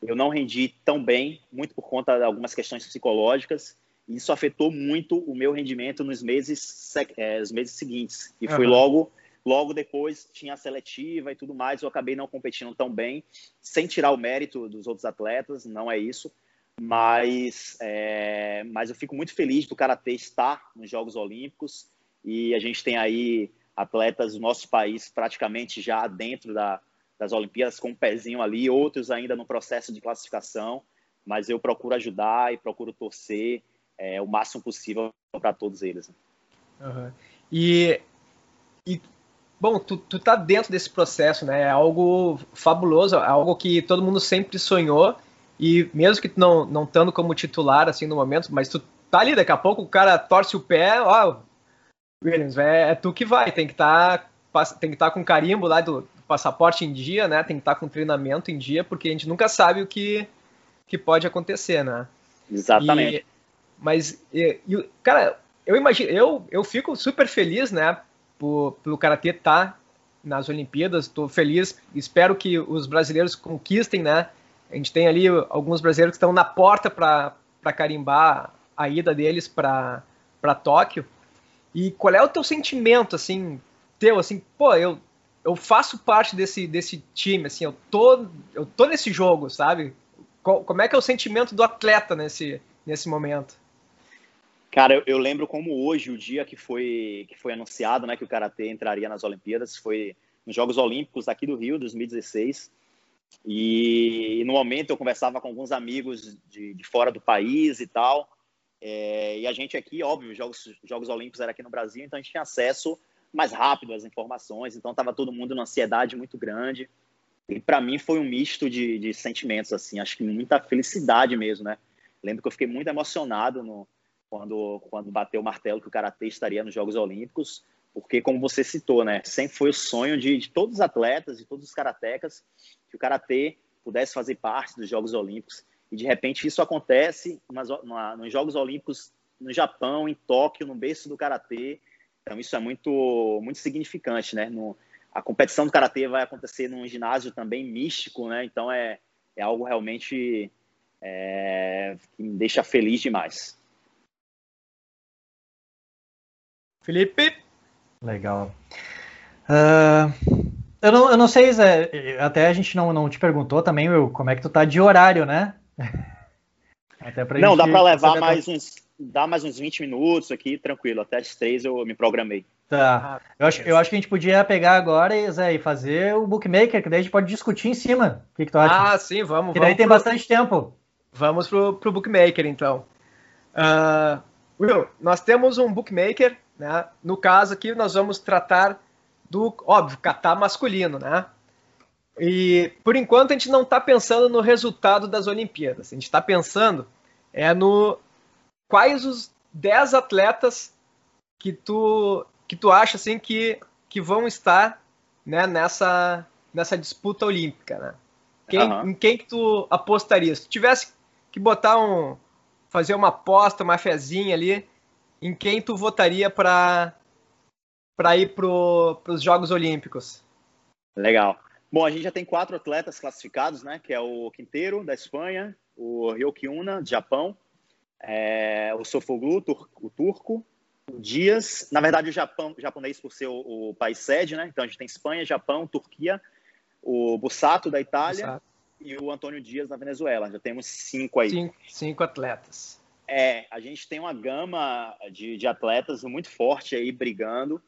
Eu não rendi tão bem, muito por conta de algumas questões psicológicas, e isso afetou muito o meu rendimento nos meses, é, os meses seguintes. E foi logo, logo depois, tinha a seletiva e tudo mais, eu acabei não competindo tão bem, sem tirar o mérito dos outros atletas, não é isso. Mas, é, mas eu fico muito feliz do Karatê estar nos Jogos Olímpicos, e a gente tem aí atletas do nosso país praticamente já dentro da, das Olimpíadas com um pezinho ali, outros ainda no processo de classificação, mas eu procuro ajudar e procuro torcer é, o máximo possível para todos eles. Uhum. E, e bom, tu, tu tá dentro desse processo, né? É algo fabuloso, é algo que todo mundo sempre sonhou. E mesmo que tu não, não estando como titular, assim, no momento, mas tu tá ali, daqui a pouco o cara torce o pé, ó, Williams, é, é tu que vai, tem que estar tá, tem que estar tá com carimbo lá do, passaporte em dia, né? Tem que estar tá com treinamento em dia, porque a gente nunca sabe o que, que pode acontecer, né? Exatamente. E, mas, e, e, cara, eu imagino, eu, eu fico super feliz, né, por, pelo Karatê estar tá nas Olimpíadas, estou feliz, espero que os brasileiros conquistem, né, a gente tem ali alguns brasileiros que estão na porta para carimbar a ida deles para Tóquio, e qual é o teu sentimento, assim, teu, assim, pô, eu, eu faço parte desse, desse time, assim, eu tô, eu tô nesse jogo, sabe? Como é que é o sentimento do atleta nesse, nesse momento? Cara, eu, eu, lembro como hoje, o dia que foi, que foi anunciado né, que o Karatê entraria nas Olimpíadas, foi nos Jogos Olímpicos aqui do Rio, 2016. E, e no momento eu conversava com alguns amigos de, de fora do país e tal. É, e a gente aqui, óbvio, os Jogos, Jogos Olímpicos era aqui no Brasil, então a gente tinha acesso mais rápido às informações. Então estava todo mundo numa ansiedade muito grande. E para mim foi um misto de, de sentimentos, assim, acho que muita felicidade mesmo, né? Lembro que eu fiquei muito emocionado no, quando, quando bateu o martelo que o Karatê estaria nos Jogos Olímpicos, porque, como você citou, né, sempre foi o sonho de, de todos os atletas, de todos os karatecas, que o Karatê pudesse fazer parte dos Jogos Olímpicos. E, de repente, isso acontece nas, na, nos Jogos Olímpicos no Japão, em Tóquio, no berço do Karatê. Então, isso é muito, muito significante, né? No, a competição do Karatê vai acontecer num ginásio também místico, né? Então, é, é algo realmente é, que me deixa feliz demais. Felipe? Legal. Uh, eu, não, eu não sei, Zé, até a gente não, não te perguntou também, meu, como é que tu tá de horário, né? não, dá para levar mais uns, dá mais uns 20 minutos aqui, tranquilo, até as três eu me programei. Tá. Eu acho, eu acho que a gente podia pegar agora Zé, e fazer o bookmaker, que daí a gente pode discutir em cima. O que, que tu acha? Ah, sim, vamos. Que daí vamos tem pro... bastante tempo. Vamos pro, pro bookmaker, então. Uh, Will, nós temos um bookmaker né? No caso aqui, nós vamos tratar do, óbvio, catar masculino, né? E por enquanto a gente não está pensando no resultado das Olimpíadas. A gente está pensando é no quais os 10 atletas que tu que tu acha assim que, que vão estar né, nessa nessa disputa olímpica, né? Quem, uhum. Em quem que tu apostaria? Se tu tivesse que botar um fazer uma aposta, uma fezinha ali, em quem tu votaria para para ir para os Jogos Olímpicos? Legal. Bom, a gente já tem quatro atletas classificados, né? Que é o Quinteiro, da Espanha, o Ryoki Una, do Japão, é, o Sofoglu, o turco, o Dias, na verdade o Japão, o japonês por ser o, o, país sede, né? Então a gente tem Espanha, Japão, Turquia, o Bussato da Itália Bussato. e o Antônio Dias da Venezuela. Já temos cinco aí. Cinco, cinco atletas. É, a gente tem uma gama de, de atletas muito forte aí brigando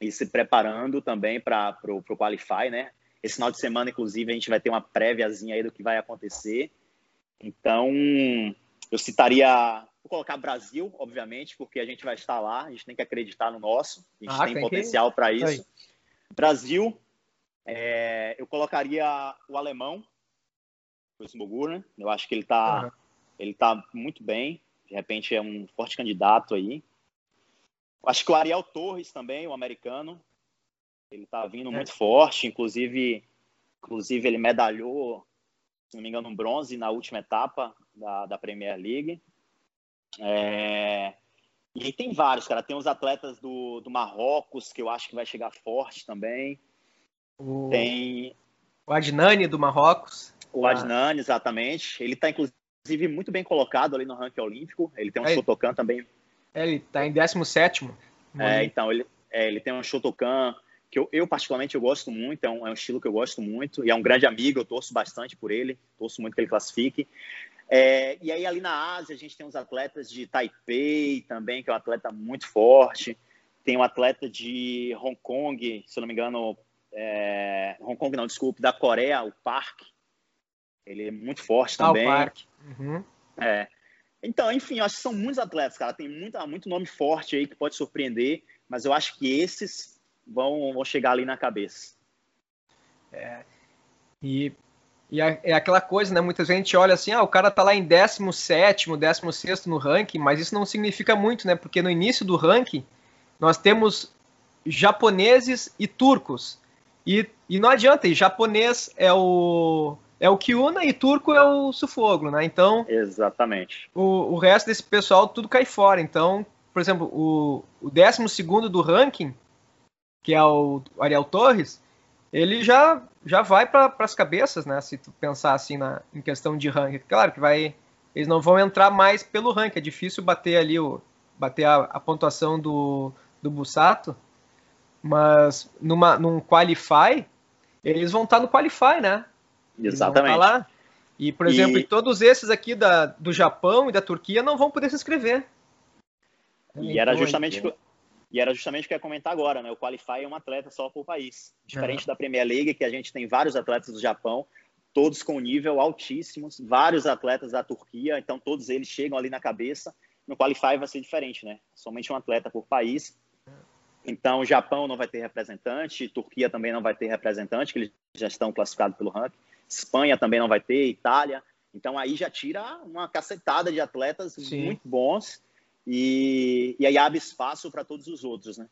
e se preparando também para o Qualify, né? Esse final de semana, inclusive, a gente vai ter uma préviazinha aí do que vai acontecer. Então, eu citaria, vou colocar Brasil, obviamente, porque a gente vai estar lá, a gente tem que acreditar no nosso, a gente ah, tem, tem potencial que... para isso. Aí. Brasil, é, eu colocaria o alemão, o Smogur, né? Eu acho que ele está uhum. Ele está muito bem, de repente é um forte candidato aí. Acho que o Ariel Torres também, o americano, ele está vindo é. muito forte, inclusive, inclusive ele medalhou, se não me engano, um bronze na última etapa da, da Premier League. É... E tem vários, cara. Tem os atletas do, do Marrocos, que eu acho que vai chegar forte também. O... Tem. O Adnani do Marrocos. O Adnani, exatamente. Ele está, inclusive, muito bem colocado ali no ranking olímpico. Ele tem um é, Shotokan também. É, ele está em 17 É, então, ele, é, ele tem um Shotokan que eu, eu, particularmente eu gosto muito, é um, é um, estilo que eu gosto muito, e é um grande amigo, eu torço bastante por ele, torço muito que ele classifique. É, e aí ali na Ásia a gente tem os atletas de Taipei também, que é um atleta muito forte, tem um atleta de Hong Kong, se eu não me engano, é, Hong Kong não, desculpe, da Coreia, o Park, ele é muito forte ah, também. Ah, uhum. É. Então, enfim, acho que são muitos atletas, cara. Tem muito, muito nome forte aí que pode surpreender, mas eu acho que esses vão, vão chegar ali na cabeça. É, e, e é aquela coisa, né? Muitas vezes a gente olha assim, ah, o cara tá lá em 17, 16 no ranking, mas isso não significa muito, né? Porque no início do ranking nós temos japoneses e turcos. E, e não adianta, e japonês é o é o Kiuna e turco é o Sufoglo, né? Então. Exatamente. O, o resto desse pessoal tudo cai fora. Então, por exemplo, o, o 12 do ranking, que é o Ariel Torres, ele já, já vai para as cabeças, né? Se tu pensar assim na, em questão de ranking. Claro que vai. Eles não vão entrar mais pelo ranking. É difícil bater ali o. bater a, a pontuação do, do Bussato. Mas numa, num qualify, eles vão estar no qualify, né? Exatamente. lá. E, por exemplo, e... todos esses aqui da, do Japão e da Turquia não vão poder se inscrever. E era justamente e era justamente o que eu ia comentar agora, né? O Qualify é um atleta só por país. Diferente uhum. da Premier League, que a gente tem vários atletas do Japão, todos com nível altíssimos, vários atletas da Turquia, então todos eles chegam ali na cabeça. No Qualify vai ser diferente, né? Somente um atleta por país. Então, o Japão não vai ter representante, Turquia também não vai ter representante, que eles já estão classificados pelo ranking. Espanha também não vai ter, Itália. Então aí já tira uma cacetada de atletas Sim. muito bons e, e aí abre espaço para todos os outros, né?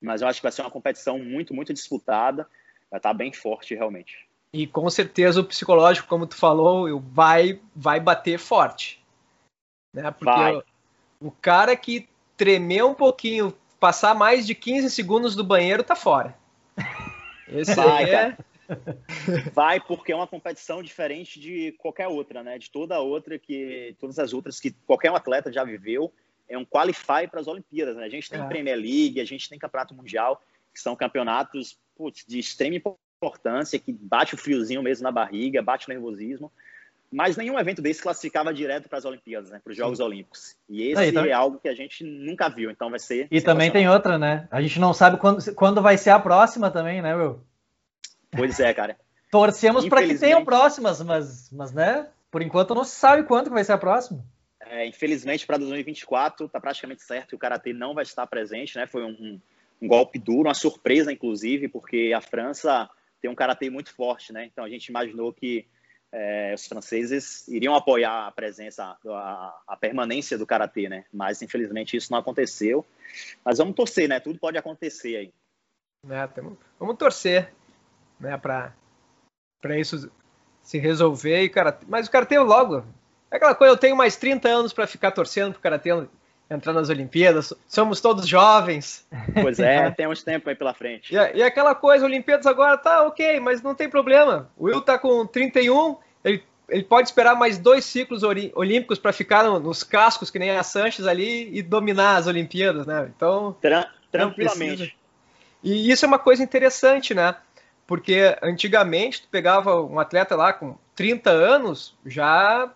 Mas eu acho que vai ser uma competição muito, muito disputada, vai estar bem forte realmente. E com certeza o psicológico, como tu falou, vai, vai bater forte. Né? Porque vai. O, cara que tremer um pouquinho, passar mais de 15 segundos do banheiro, tá fora. Esse vai, é... Vai porque é uma competição diferente de qualquer outra, né? De toda outra que todas as outras que qualquer um atleta já viveu, é um qualify para as Olimpíadas, né? A gente tem é. Premier League, a gente tem Campeonato Mundial, que são campeonatos putz, de extrema importância, que bate o friozinho mesmo na barriga, bate o nervosismo. Mas nenhum evento desse classificava direto para as Olimpíadas, né? Para os Jogos Sim. Olímpicos. E esse então... é algo que a gente nunca viu, então vai ser. E também tem outra, né? A gente não sabe quando, quando vai ser a próxima também, né, Will? Pois é, cara. Torcemos para que tenham próximas, mas, mas, né? Por enquanto não se sabe quando que vai ser a próxima. É, infelizmente, para 2024, está praticamente certo que o Karatê não vai estar presente, né? Foi um, um, golpe duro, uma surpresa, inclusive, porque a França tem um Karatê muito forte, né? Então a gente imaginou que é, os franceses iriam apoiar a presença, a, a permanência do Karatê, né? Mas, infelizmente, isso não aconteceu. Mas vamos torcer, né? Tudo pode acontecer aí. É, vamos torcer né, para isso se resolver e cara, mas o karatê logo é aquela coisa, eu tenho mais 30 anos para ficar torcendo pro karatê entrar nas Olimpíadas, somos todos jovens. Pois é, temos tempo aí pela frente. E, e, aquela coisa, Olimpíadas agora tá ok, mas não tem problema. O Will tá com 31, ele, ele pode esperar mais dois ciclos olímpicos para ficar no, nos cascos, que nem a Sanches ali, e dominar as Olimpíadas, né? Então. Tra tranquilamente. E isso é uma coisa interessante, né? Porque antigamente tu pegava um atleta lá com 30 anos, já.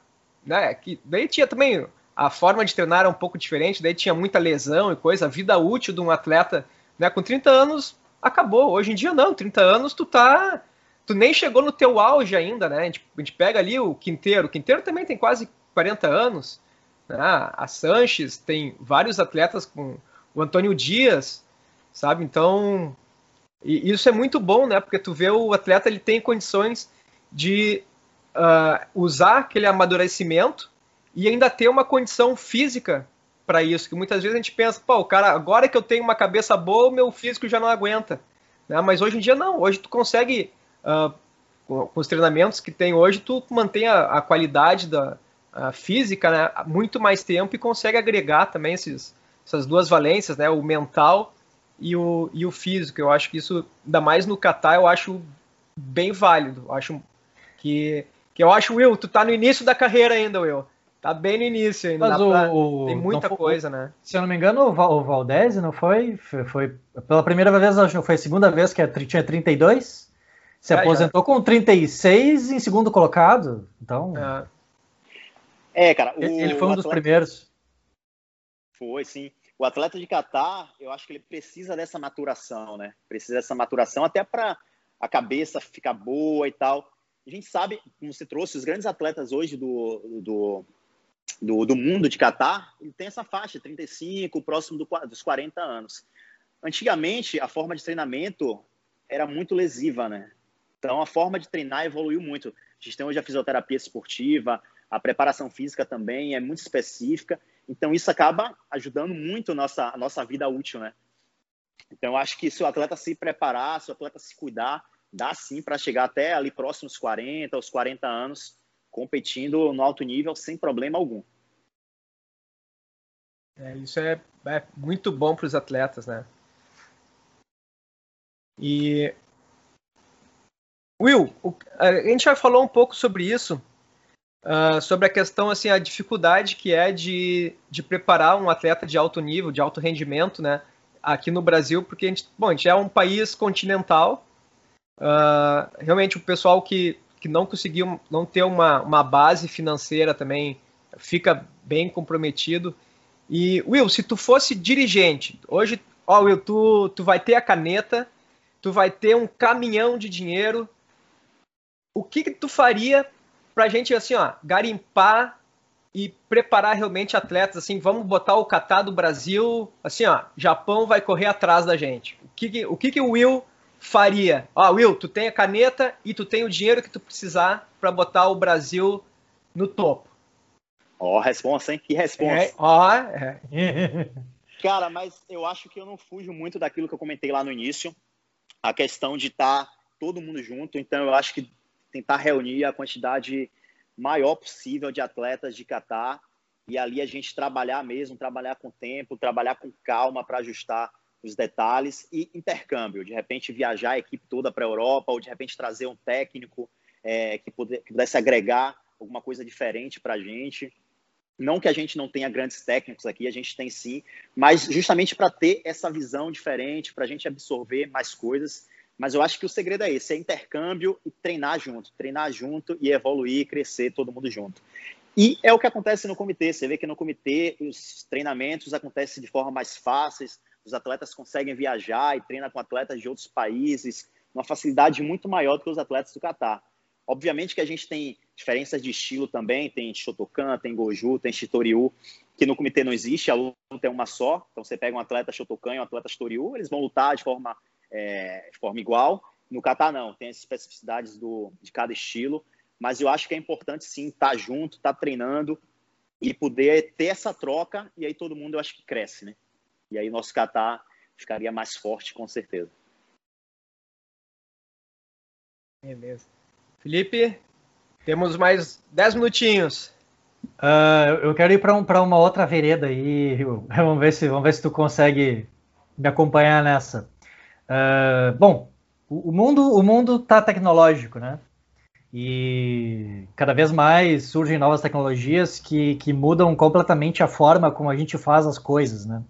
Né, que, daí tinha também. A forma de treinar era um pouco diferente, daí tinha muita lesão e coisa. A vida útil de um atleta né, com 30 anos acabou. Hoje em dia não, 30 anos tu tá. Tu nem chegou no teu auge ainda, né? A gente, a gente pega ali o Quinteiro. O Quinteiro também tem quase 40 anos. Né? A Sanches tem vários atletas com o Antônio Dias, sabe? Então, e isso é muito bom, né? Porque tu vê o atleta ele tem condições de uh, usar aquele amadurecimento e ainda ter uma condição física para isso. Que muitas vezes a gente pensa, pô, o cara, agora que eu tenho uma cabeça boa, meu físico já não aguenta. Né? Mas hoje em dia não. Hoje tu consegue, uh, com, os treinamentos que tem hoje, tu mantém a, a qualidade da a física né? muito mais tempo e consegue agregar também esses, essas duas valências, né? O mental e o, e o físico. Eu acho que isso, ainda mais no Catar, eu acho bem válido. Eu acho que, que eu acho, Will, tu tá no início da carreira ainda, Will. Tá bem no início ainda. Mas o, pra... Tem muita foi, coisa, né? Se eu não me engano, o, Val, o Valdez não foi, foi, foi, Pela primeira vez, acho que foi a segunda vez que é, tinha 32. Se é, aposentou já. com 36 em segundo colocado. Então. É, é cara. O, ele foi um dos primeiros. Foi, sim o atleta de Catar, eu acho que ele precisa dessa maturação, né? Precisa dessa maturação até para a cabeça ficar boa e tal. A gente sabe, como você trouxe, os grandes atletas hoje do, do, do, do mundo de Catar, ele tem essa faixa, 35, próximo do, dos 40 anos. antigamente a forma de treinamento era muito lesiva, né? Então a forma de treinar evoluiu muito. A gente tem hoje a fisioterapia esportiva, a preparação física também é muito específica. Então isso acaba ajudando muito a nossa, a nossa vida útil, né? Então acho que se o atleta se preparar, se o atleta se cuidar, dá sim para chegar até ali próximos 40, aos 40 anos, competindo no alto nível sem problema algum. É, isso é, é muito bom para os atletas, né? E Will, a gente já falou um pouco sobre isso, uh, sobre a questão assim, a dificuldade que é de, de preparar um atleta de alto nível, de alto rendimento, né? Aqui no Brasil, porque a gente, bom, a gente é um país continental. Uh, realmente o pessoal que, que não conseguiu não ter uma, uma base financeira também fica bem comprometido. E, Will, se tu fosse dirigente, hoje, ó, Will, tu, tu vai ter a caneta, tu vai ter um caminhão de dinheiro. O que, que tu faria pra gente, assim, ó, garimpar e preparar realmente atletas, assim, vamos botar o Catar do Brasil, assim, ó, Japão vai correr atrás da gente. O que, que o que, que o Will faria? Ó, Will, tu tem a caneta e tu tem o dinheiro que tu precisar para botar o Brasil no topo. Ó, oh, responsa, hein? Que resposta. É, ó, é. Cara, mas eu acho que eu não fujo muito daquilo que eu comentei lá no início. A questão de estar tá todo mundo junto. Então, eu acho que tentar reunir a quantidade maior possível de atletas de Catar e ali a gente trabalhar mesmo, trabalhar com tempo, trabalhar com calma para ajustar os detalhes e intercâmbio. De repente, viajar a equipe toda para a Europa ou de repente trazer um técnico é, que, pudesse agregar alguma coisa diferente para a gente. Não que a gente não tenha grandes técnicos aqui, a gente tem sim, mas justamente para ter essa visão diferente, para a gente absorver mais coisas. Mas eu acho que o segredo é esse: é intercâmbio e treinar junto, treinar junto e evoluir, crescer todo mundo junto. E é o que acontece no comitê. Você vê que no comitê os treinamentos acontecem de forma mais fáceis, os atletas conseguem viajar e treinam com atletas de outros países, uma facilidade muito maior do que os atletas do Catar. Obviamente que a gente tem diferenças de estilo também, tem Shotokan, tem Goju, tem Shitoryu, que no comitê não existe, a luta é uma só. Então você pega um atleta Shotokan e um atleta Shitoryu, eles vão lutar de forma, é, de forma igual. No kata não, tem as especificidades do, de cada estilo, mas eu acho que é importante sim estar tá junto, estar tá treinando e poder ter essa troca, e aí todo mundo eu acho que cresce, né? E aí nosso kata ficaria mais forte com certeza. Beleza. Felipe, temos mais 10 minutinhos. Uh, eu quero ir para um, uma outra vereda aí, vamos ver, se, vamos ver se tu consegue me acompanhar nessa. Uh, bom, o, o, mundo o mundo está tecnológico, né? E cada vez mais surgem novas tecnologias que, que mudam completamente a forma como a gente faz as coisas, né?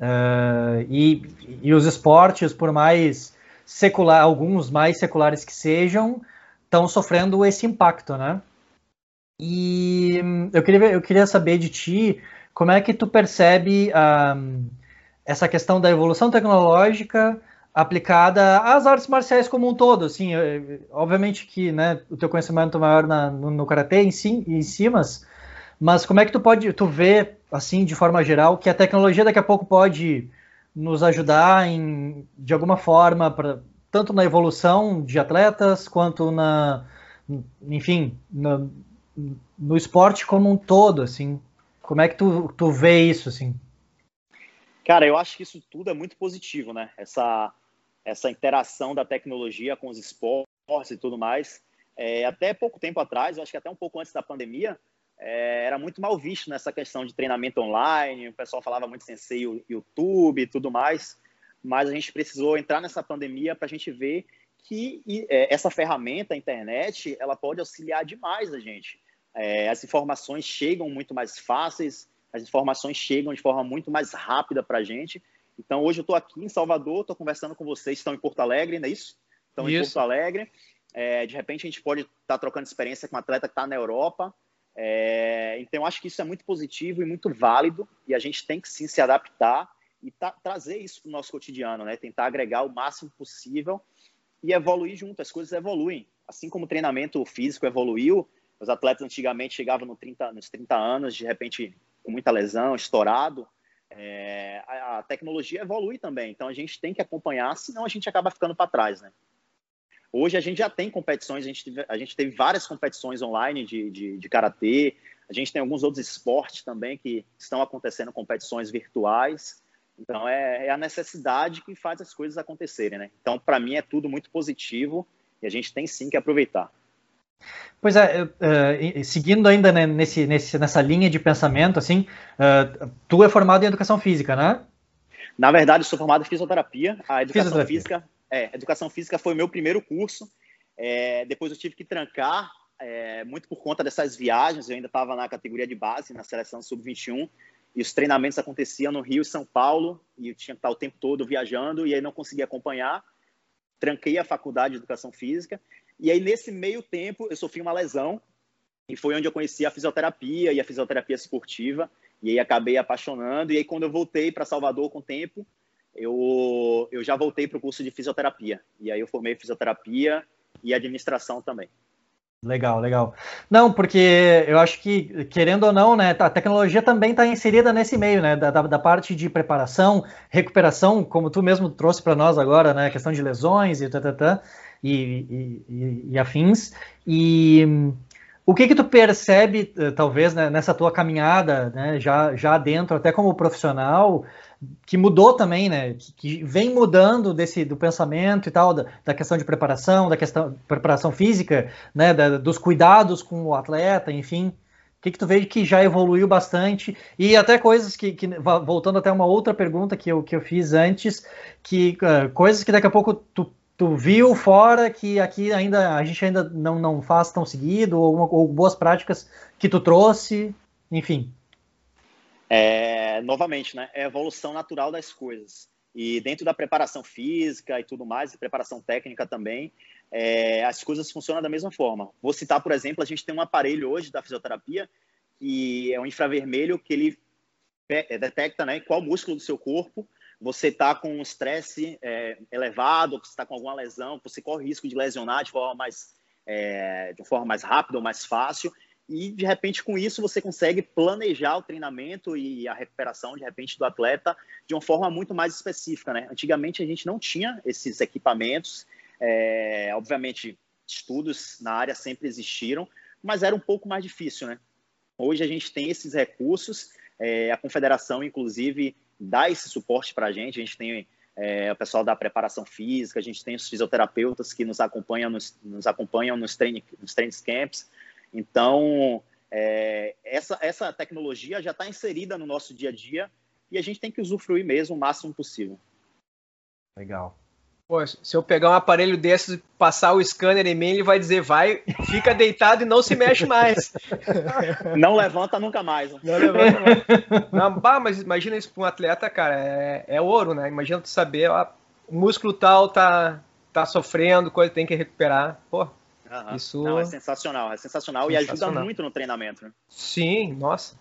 Uh, e, e os esportes, por mais secular, alguns mais seculares que sejam, estão sofrendo esse impacto, né? E eu queria, eu queria saber de ti como é que tu percebe um, essa questão da evolução tecnológica aplicada às artes marciais como um todo, assim, obviamente que, né, o teu conhecimento maior na, no, no karatê em, si, em cima, mas como é que tu pode, tu vê, assim, de forma geral, que a tecnologia daqui a pouco pode nos ajudar em, de alguma forma para tanto na evolução de atletas quanto na, enfim, na, no esporte como um todo, assim. Como é que tu, tu vê isso, assim? Cara, eu acho que isso tudo é muito positivo, né? Essa, essa interação da tecnologia com os esportes e tudo mais. É, até pouco tempo atrás, eu acho que até um pouco antes da pandemia, é, era muito mal visto nessa questão de treinamento online. O pessoal falava muito sensei YouTube e tudo mais mas a gente precisou entrar nessa pandemia para a gente ver que é, essa ferramenta, a internet, ela pode auxiliar demais a gente. É, as informações chegam muito mais fáceis, as informações chegam de forma muito mais rápida para a gente. Então, hoje eu estou aqui em Salvador, estou conversando com vocês, estão em Porto Alegre, não é isso? Estão isso. em Porto Alegre. É, de repente, a gente pode estar tá trocando experiência com um atleta que está na Europa. É, então, acho que isso é muito positivo e muito válido, e a gente tem que sim se adaptar e trazer isso para o nosso cotidiano, né? Tentar agregar o máximo possível e evoluir junto. As coisas evoluem. Assim como o treinamento físico evoluiu, os atletas antigamente chegavam no 30, nos 30 anos, de repente com muita lesão, estourado. é, a, a, tecnologia evolui também, então a gente tem que acompanhar, senão a gente acaba ficando para trás, né? Hoje a gente já tem competições, a gente, teve, a gente teve várias competições online de, de, de karatê, a gente tem alguns outros esportes também que estão acontecendo competições virtuais. Então é, é a necessidade que faz as coisas acontecerem, né? Então para mim é tudo muito positivo e a gente tem sim que aproveitar. Pois é, uh, seguindo ainda né, nesse, nesse, nessa linha de pensamento, assim, uh, tu é formado em educação física, né? Na verdade, eu sou formado em fisioterapia. A educação fisioterapia. física, é, educação física foi o meu primeiro curso. É, depois eu tive que trancar, é, muito por conta dessas viagens. Eu ainda estava na categoria de base, na seleção sub-21, e os treinamentos aconteciam no Rio e São Paulo, e eu tinha que estar o tempo todo viajando, e aí não conseguia acompanhar. Tranquei a faculdade de educação física e aí, nesse meio tempo, eu sofri uma lesão e foi onde eu conheci a fisioterapia e a fisioterapia esportiva. E aí acabei apaixonando. E aí, quando eu voltei para Salvador com o tempo, eu, eu já voltei para o curso de fisioterapia. E aí eu formei fisioterapia e administração também. Legal, legal. Não, porque eu acho que, querendo ou não, né, a tecnologia também está inserida nesse meio, né, da, da, parte de preparação, recuperação, como tu mesmo trouxe para nós agora, né, questão de lesões e tal, e, e, e afins. E o que que tu percebe, eh, talvez, né, nessa tua caminhada, né, já, já dentro, até como profissional, que mudou também, né, que, que, vem mudando desse do pensamento e tal, da, da, questão de preparação, da questão preparação física, né, da, dos cuidados com o atleta, enfim. O que, que tu vê que já evoluiu bastante e até coisas que, que voltando até uma outra pergunta que eu, que eu fiz antes, que uh, coisas que daqui a pouco tu tu viu fora que aqui ainda a gente ainda não, não faz tão seguido, ou, ou boas práticas que tu trouxe, enfim. É, novamente, né? É a evolução natural das coisas. E dentro da preparação física e tudo mais, e preparação técnica também, é, as coisas funcionam da mesma forma. Vou citar, por exemplo, a gente tem um aparelho hoje da fisioterapia que é um infravermelho que ele detecta né, qual músculo do seu corpo você está com um estresse é, elevado, você está com alguma lesão, você corre risco de lesionar de forma mais, é, de forma mais rápida ou mais fácil, e de repente com isso você consegue planejar o treinamento e a recuperação de repente do atleta de uma forma muito mais específica, né? Antigamente a gente não tinha esses equipamentos, é, obviamente estudos na área sempre existiram, mas era um pouco mais difícil, né? Hoje a gente tem esses recursos, é, a confederação inclusive dá esse suporte para a gente. A gente tem é, o pessoal da preparação física, a gente tem os fisioterapeutas que nos acompanham nos, nos acompanham nos, trein, nos training camps. Então, é, essa, essa tecnologia já está inserida no nosso dia a dia e a gente tem que usufruir mesmo o máximo possível. Legal. Pô, se eu pegar um aparelho desses e passar o scanner em mim, ele vai dizer, vai, fica deitado e não se mexe mais. Não levanta nunca mais. Não levanta mais. Não, bah, mas imagina isso para um atleta, cara, é, é ouro, né? Imagina tu saber, ó, o músculo tal tá, tá sofrendo, coisa tem que recuperar. Pô, uhum. isso... Não, é sensacional, é sensacional, sensacional, e ajuda muito no treinamento. Né? Sim, nossa.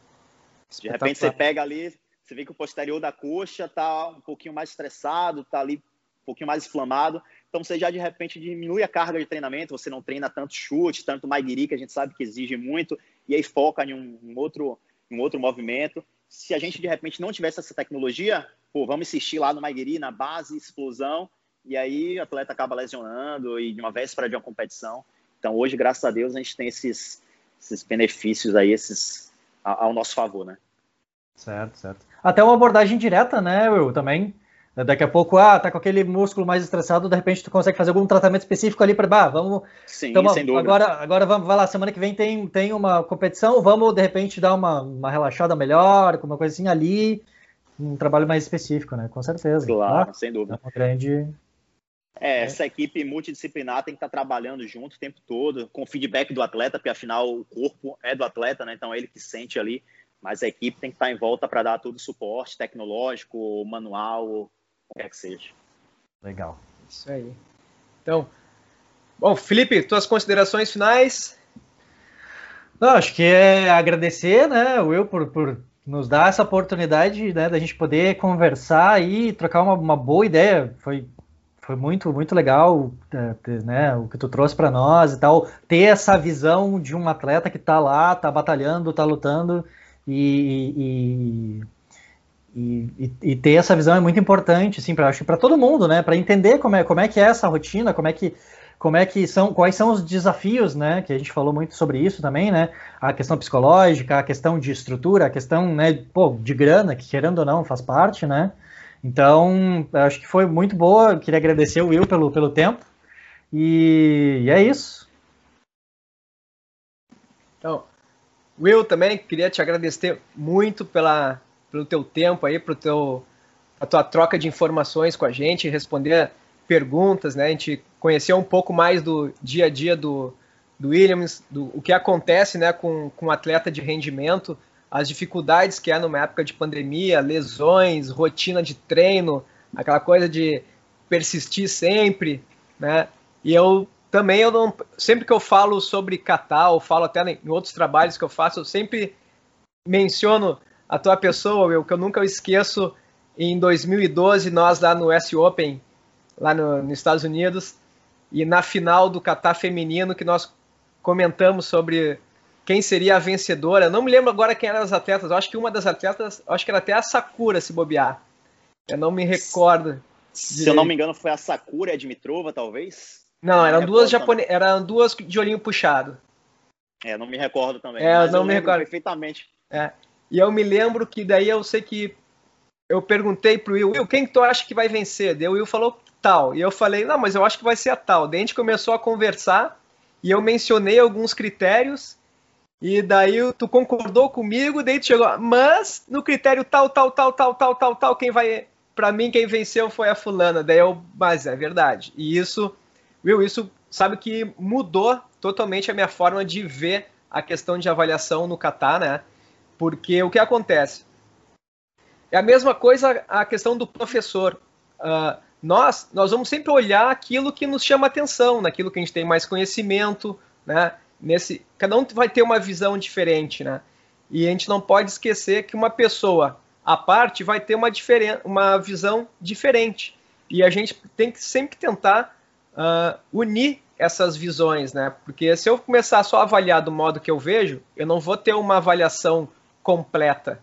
De repente você pega ali, você vê que o posterior da coxa tá um pouquinho mais estressado, tá ali pouquinho mais inflamado. Então você já de repente diminui a carga de treinamento, você não treina tanto chute, tanto maigiri, que a gente sabe que exige muito, e aí foca em um, um outro, um outro movimento. Se a gente de repente não tivesse essa tecnologia, pô, vamos insistir lá no maigiri, na base, explosão, e aí o atleta acaba lesionando e de uma véspera de uma competição. Então hoje, graças a Deus, a gente tem esses, esses benefícios aí, esses ao nosso favor, né? Certo, certo. Até uma abordagem direta, né, Will, também Daqui a pouco, ah, tá com aquele músculo mais estressado, de repente tu consegue fazer algum tratamento específico ali para, bah, vamos. Sim, então, sem dúvida. Agora, agora vamos, vai lá, semana que vem tem, tem uma competição, vamos de repente dar uma, uma relaxada melhor, com uma coisinha ali, um trabalho mais específico, né? Com certeza. Claro, tá? sem dúvida. É uma grande. É, essa equipe multidisciplinar tem que estar trabalhando junto o tempo todo, com o feedback do atleta, porque afinal o corpo é do atleta, né? Então é ele que sente ali, mas a equipe tem que estar em volta para dar todo o suporte tecnológico, manual, quer que seja. Legal. Isso aí. Então, bom, Felipe, tuas considerações finais? Não, acho que é agradecer, né, Will, por, por nos dar essa oportunidade, né, da gente poder conversar e trocar uma, uma boa ideia. Foi, foi muito, muito legal, é, né, o que tu trouxe para nós e tal. Ter essa visão de um atleta que está lá, está batalhando, está lutando e, e e, e, e, ter essa visão é muito importante, assim, para para todo mundo, né? Para entender como é, como é que é essa rotina, como é que como é que são, quais são os desafios, né? Que a gente falou muito sobre isso também, né? A questão psicológica, a questão de estrutura, a questão, né, pô, de grana, que querendo ou não faz parte, né? Então, acho que foi muito boa. Queria agradecer o Will pelo, pelo tempo. E, e é isso. Então, Will, também queria te agradecer muito pela, pelo teu tempo aí, pro teu, a tua troca de informações com a gente, responder perguntas, né? A gente conhecer um pouco mais do dia a dia do, do Williams, do o que acontece né, com, com um atleta de rendimento, as dificuldades que é numa época de pandemia, lesões, rotina de treino, aquela coisa de persistir sempre, né? E eu também eu não, sempre que eu falo sobre Catar, ou falo até em outros trabalhos que eu faço, eu sempre menciono a tua pessoa, eu, que eu nunca esqueço. Em 2012, nós lá no S Open, lá no, nos Estados Unidos, e na final do Catar feminino, que nós comentamos sobre quem seria a vencedora. Não me lembro agora quem eram as atletas. Eu acho que uma das atletas, acho que era até a Sakura se bobear. Eu não me recordo. Se eu não me engano, foi a Sakura e a Dimitrova, talvez. Não, eram duas japonesas, eram duas de olhinho puxado. É, não me recordo também. É, eu não me recordo perfeitamente. É. E eu me lembro que daí eu sei que eu perguntei pro Will, Will, quem que tu acha que vai vencer? Daí o Will falou tal. E eu falei, não, mas eu acho que vai ser a tal. Daí a gente começou a conversar e eu mencionei alguns critérios e daí tu concordou comigo, daí tu chegou, mas no critério tal, tal, tal, tal, tal, tal, tal, quem vai. Pra mim, quem venceu foi a fulana. Daí eu, mas é verdade. E isso, viu, isso sabe que mudou totalmente a minha forma de ver a questão de avaliação no Catar, né? Porque o que acontece? É a mesma coisa a questão do professor. Uh, nós, nós vamos sempre olhar aquilo que nos chama atenção, naquilo que a gente tem mais conhecimento, né? nesse cada um vai ter uma visão diferente, né? E a gente não pode esquecer que uma pessoa à parte vai ter uma, diferen uma visão diferente. E a gente tem que sempre tentar uh, unir essas visões, né? Porque se eu começar só a avaliar do modo que eu vejo, eu não vou ter uma avaliação completa.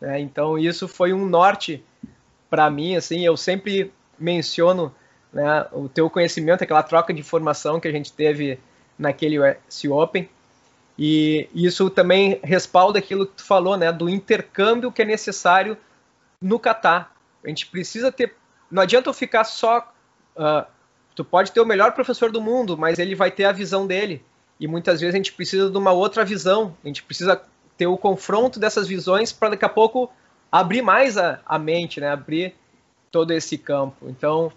Né? Então isso foi um norte para mim, assim, eu sempre menciono né, o teu conhecimento, aquela troca de informação que a gente teve naquele US Open. E isso também respalda aquilo que tu falou, né, do intercâmbio que é necessário no Catar. A gente precisa ter. Não adianta eu ficar só. Uh, tu pode ter o melhor professor do mundo, mas ele vai ter a visão dele. E muitas vezes a gente precisa de uma outra visão. A gente precisa ter o confronto dessas visões para daqui a pouco abrir mais a, a mente, né? Abrir todo esse campo. Então,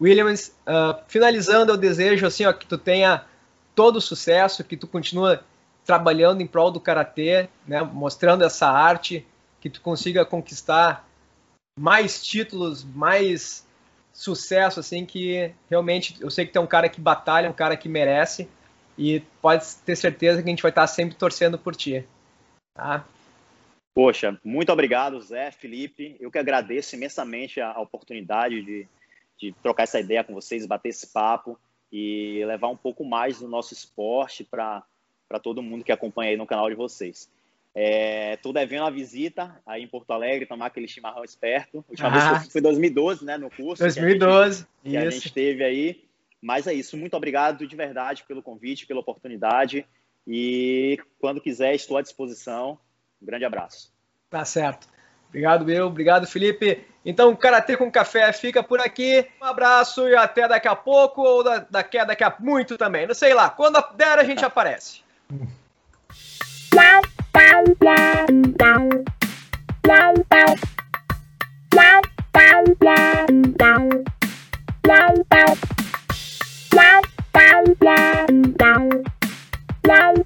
Williams, uh, finalizando, eu desejo assim, ó, que tu tenha todo o sucesso, que tu continua trabalhando em prol do karatê, né, mostrando essa arte, que tu consiga conquistar mais títulos, mais sucesso, assim, que realmente eu sei que tu é um cara que batalha, um cara que merece, e pode ter certeza que a gente vai estar sempre torcendo por ti. Tá? Poxa, muito obrigado, Zé, Felipe. Eu que agradeço imensamente a, oportunidade de, de trocar essa ideia com vocês, bater esse papo e levar um pouco mais do nosso esporte para todo mundo que acompanha aí no canal de vocês. Estou é, devendo uma visita aí em Porto Alegre, tomar aquele chimarrão esperto. A última ah. vez foi em 2012, né, no curso. 2012, que a, gente, que a gente teve aí. Mas é isso, muito obrigado de verdade pelo convite, pela oportunidade. E quando quiser, estou à disposição. Um grande abraço. Tá certo. Obrigado, meu. Obrigado, Felipe. Então, Karatê com Café fica por aqui. Um abraço e até daqui a pouco, ou daqui a, daqui a muito também. Não sei lá. Quando der, a gente aparece. Bye.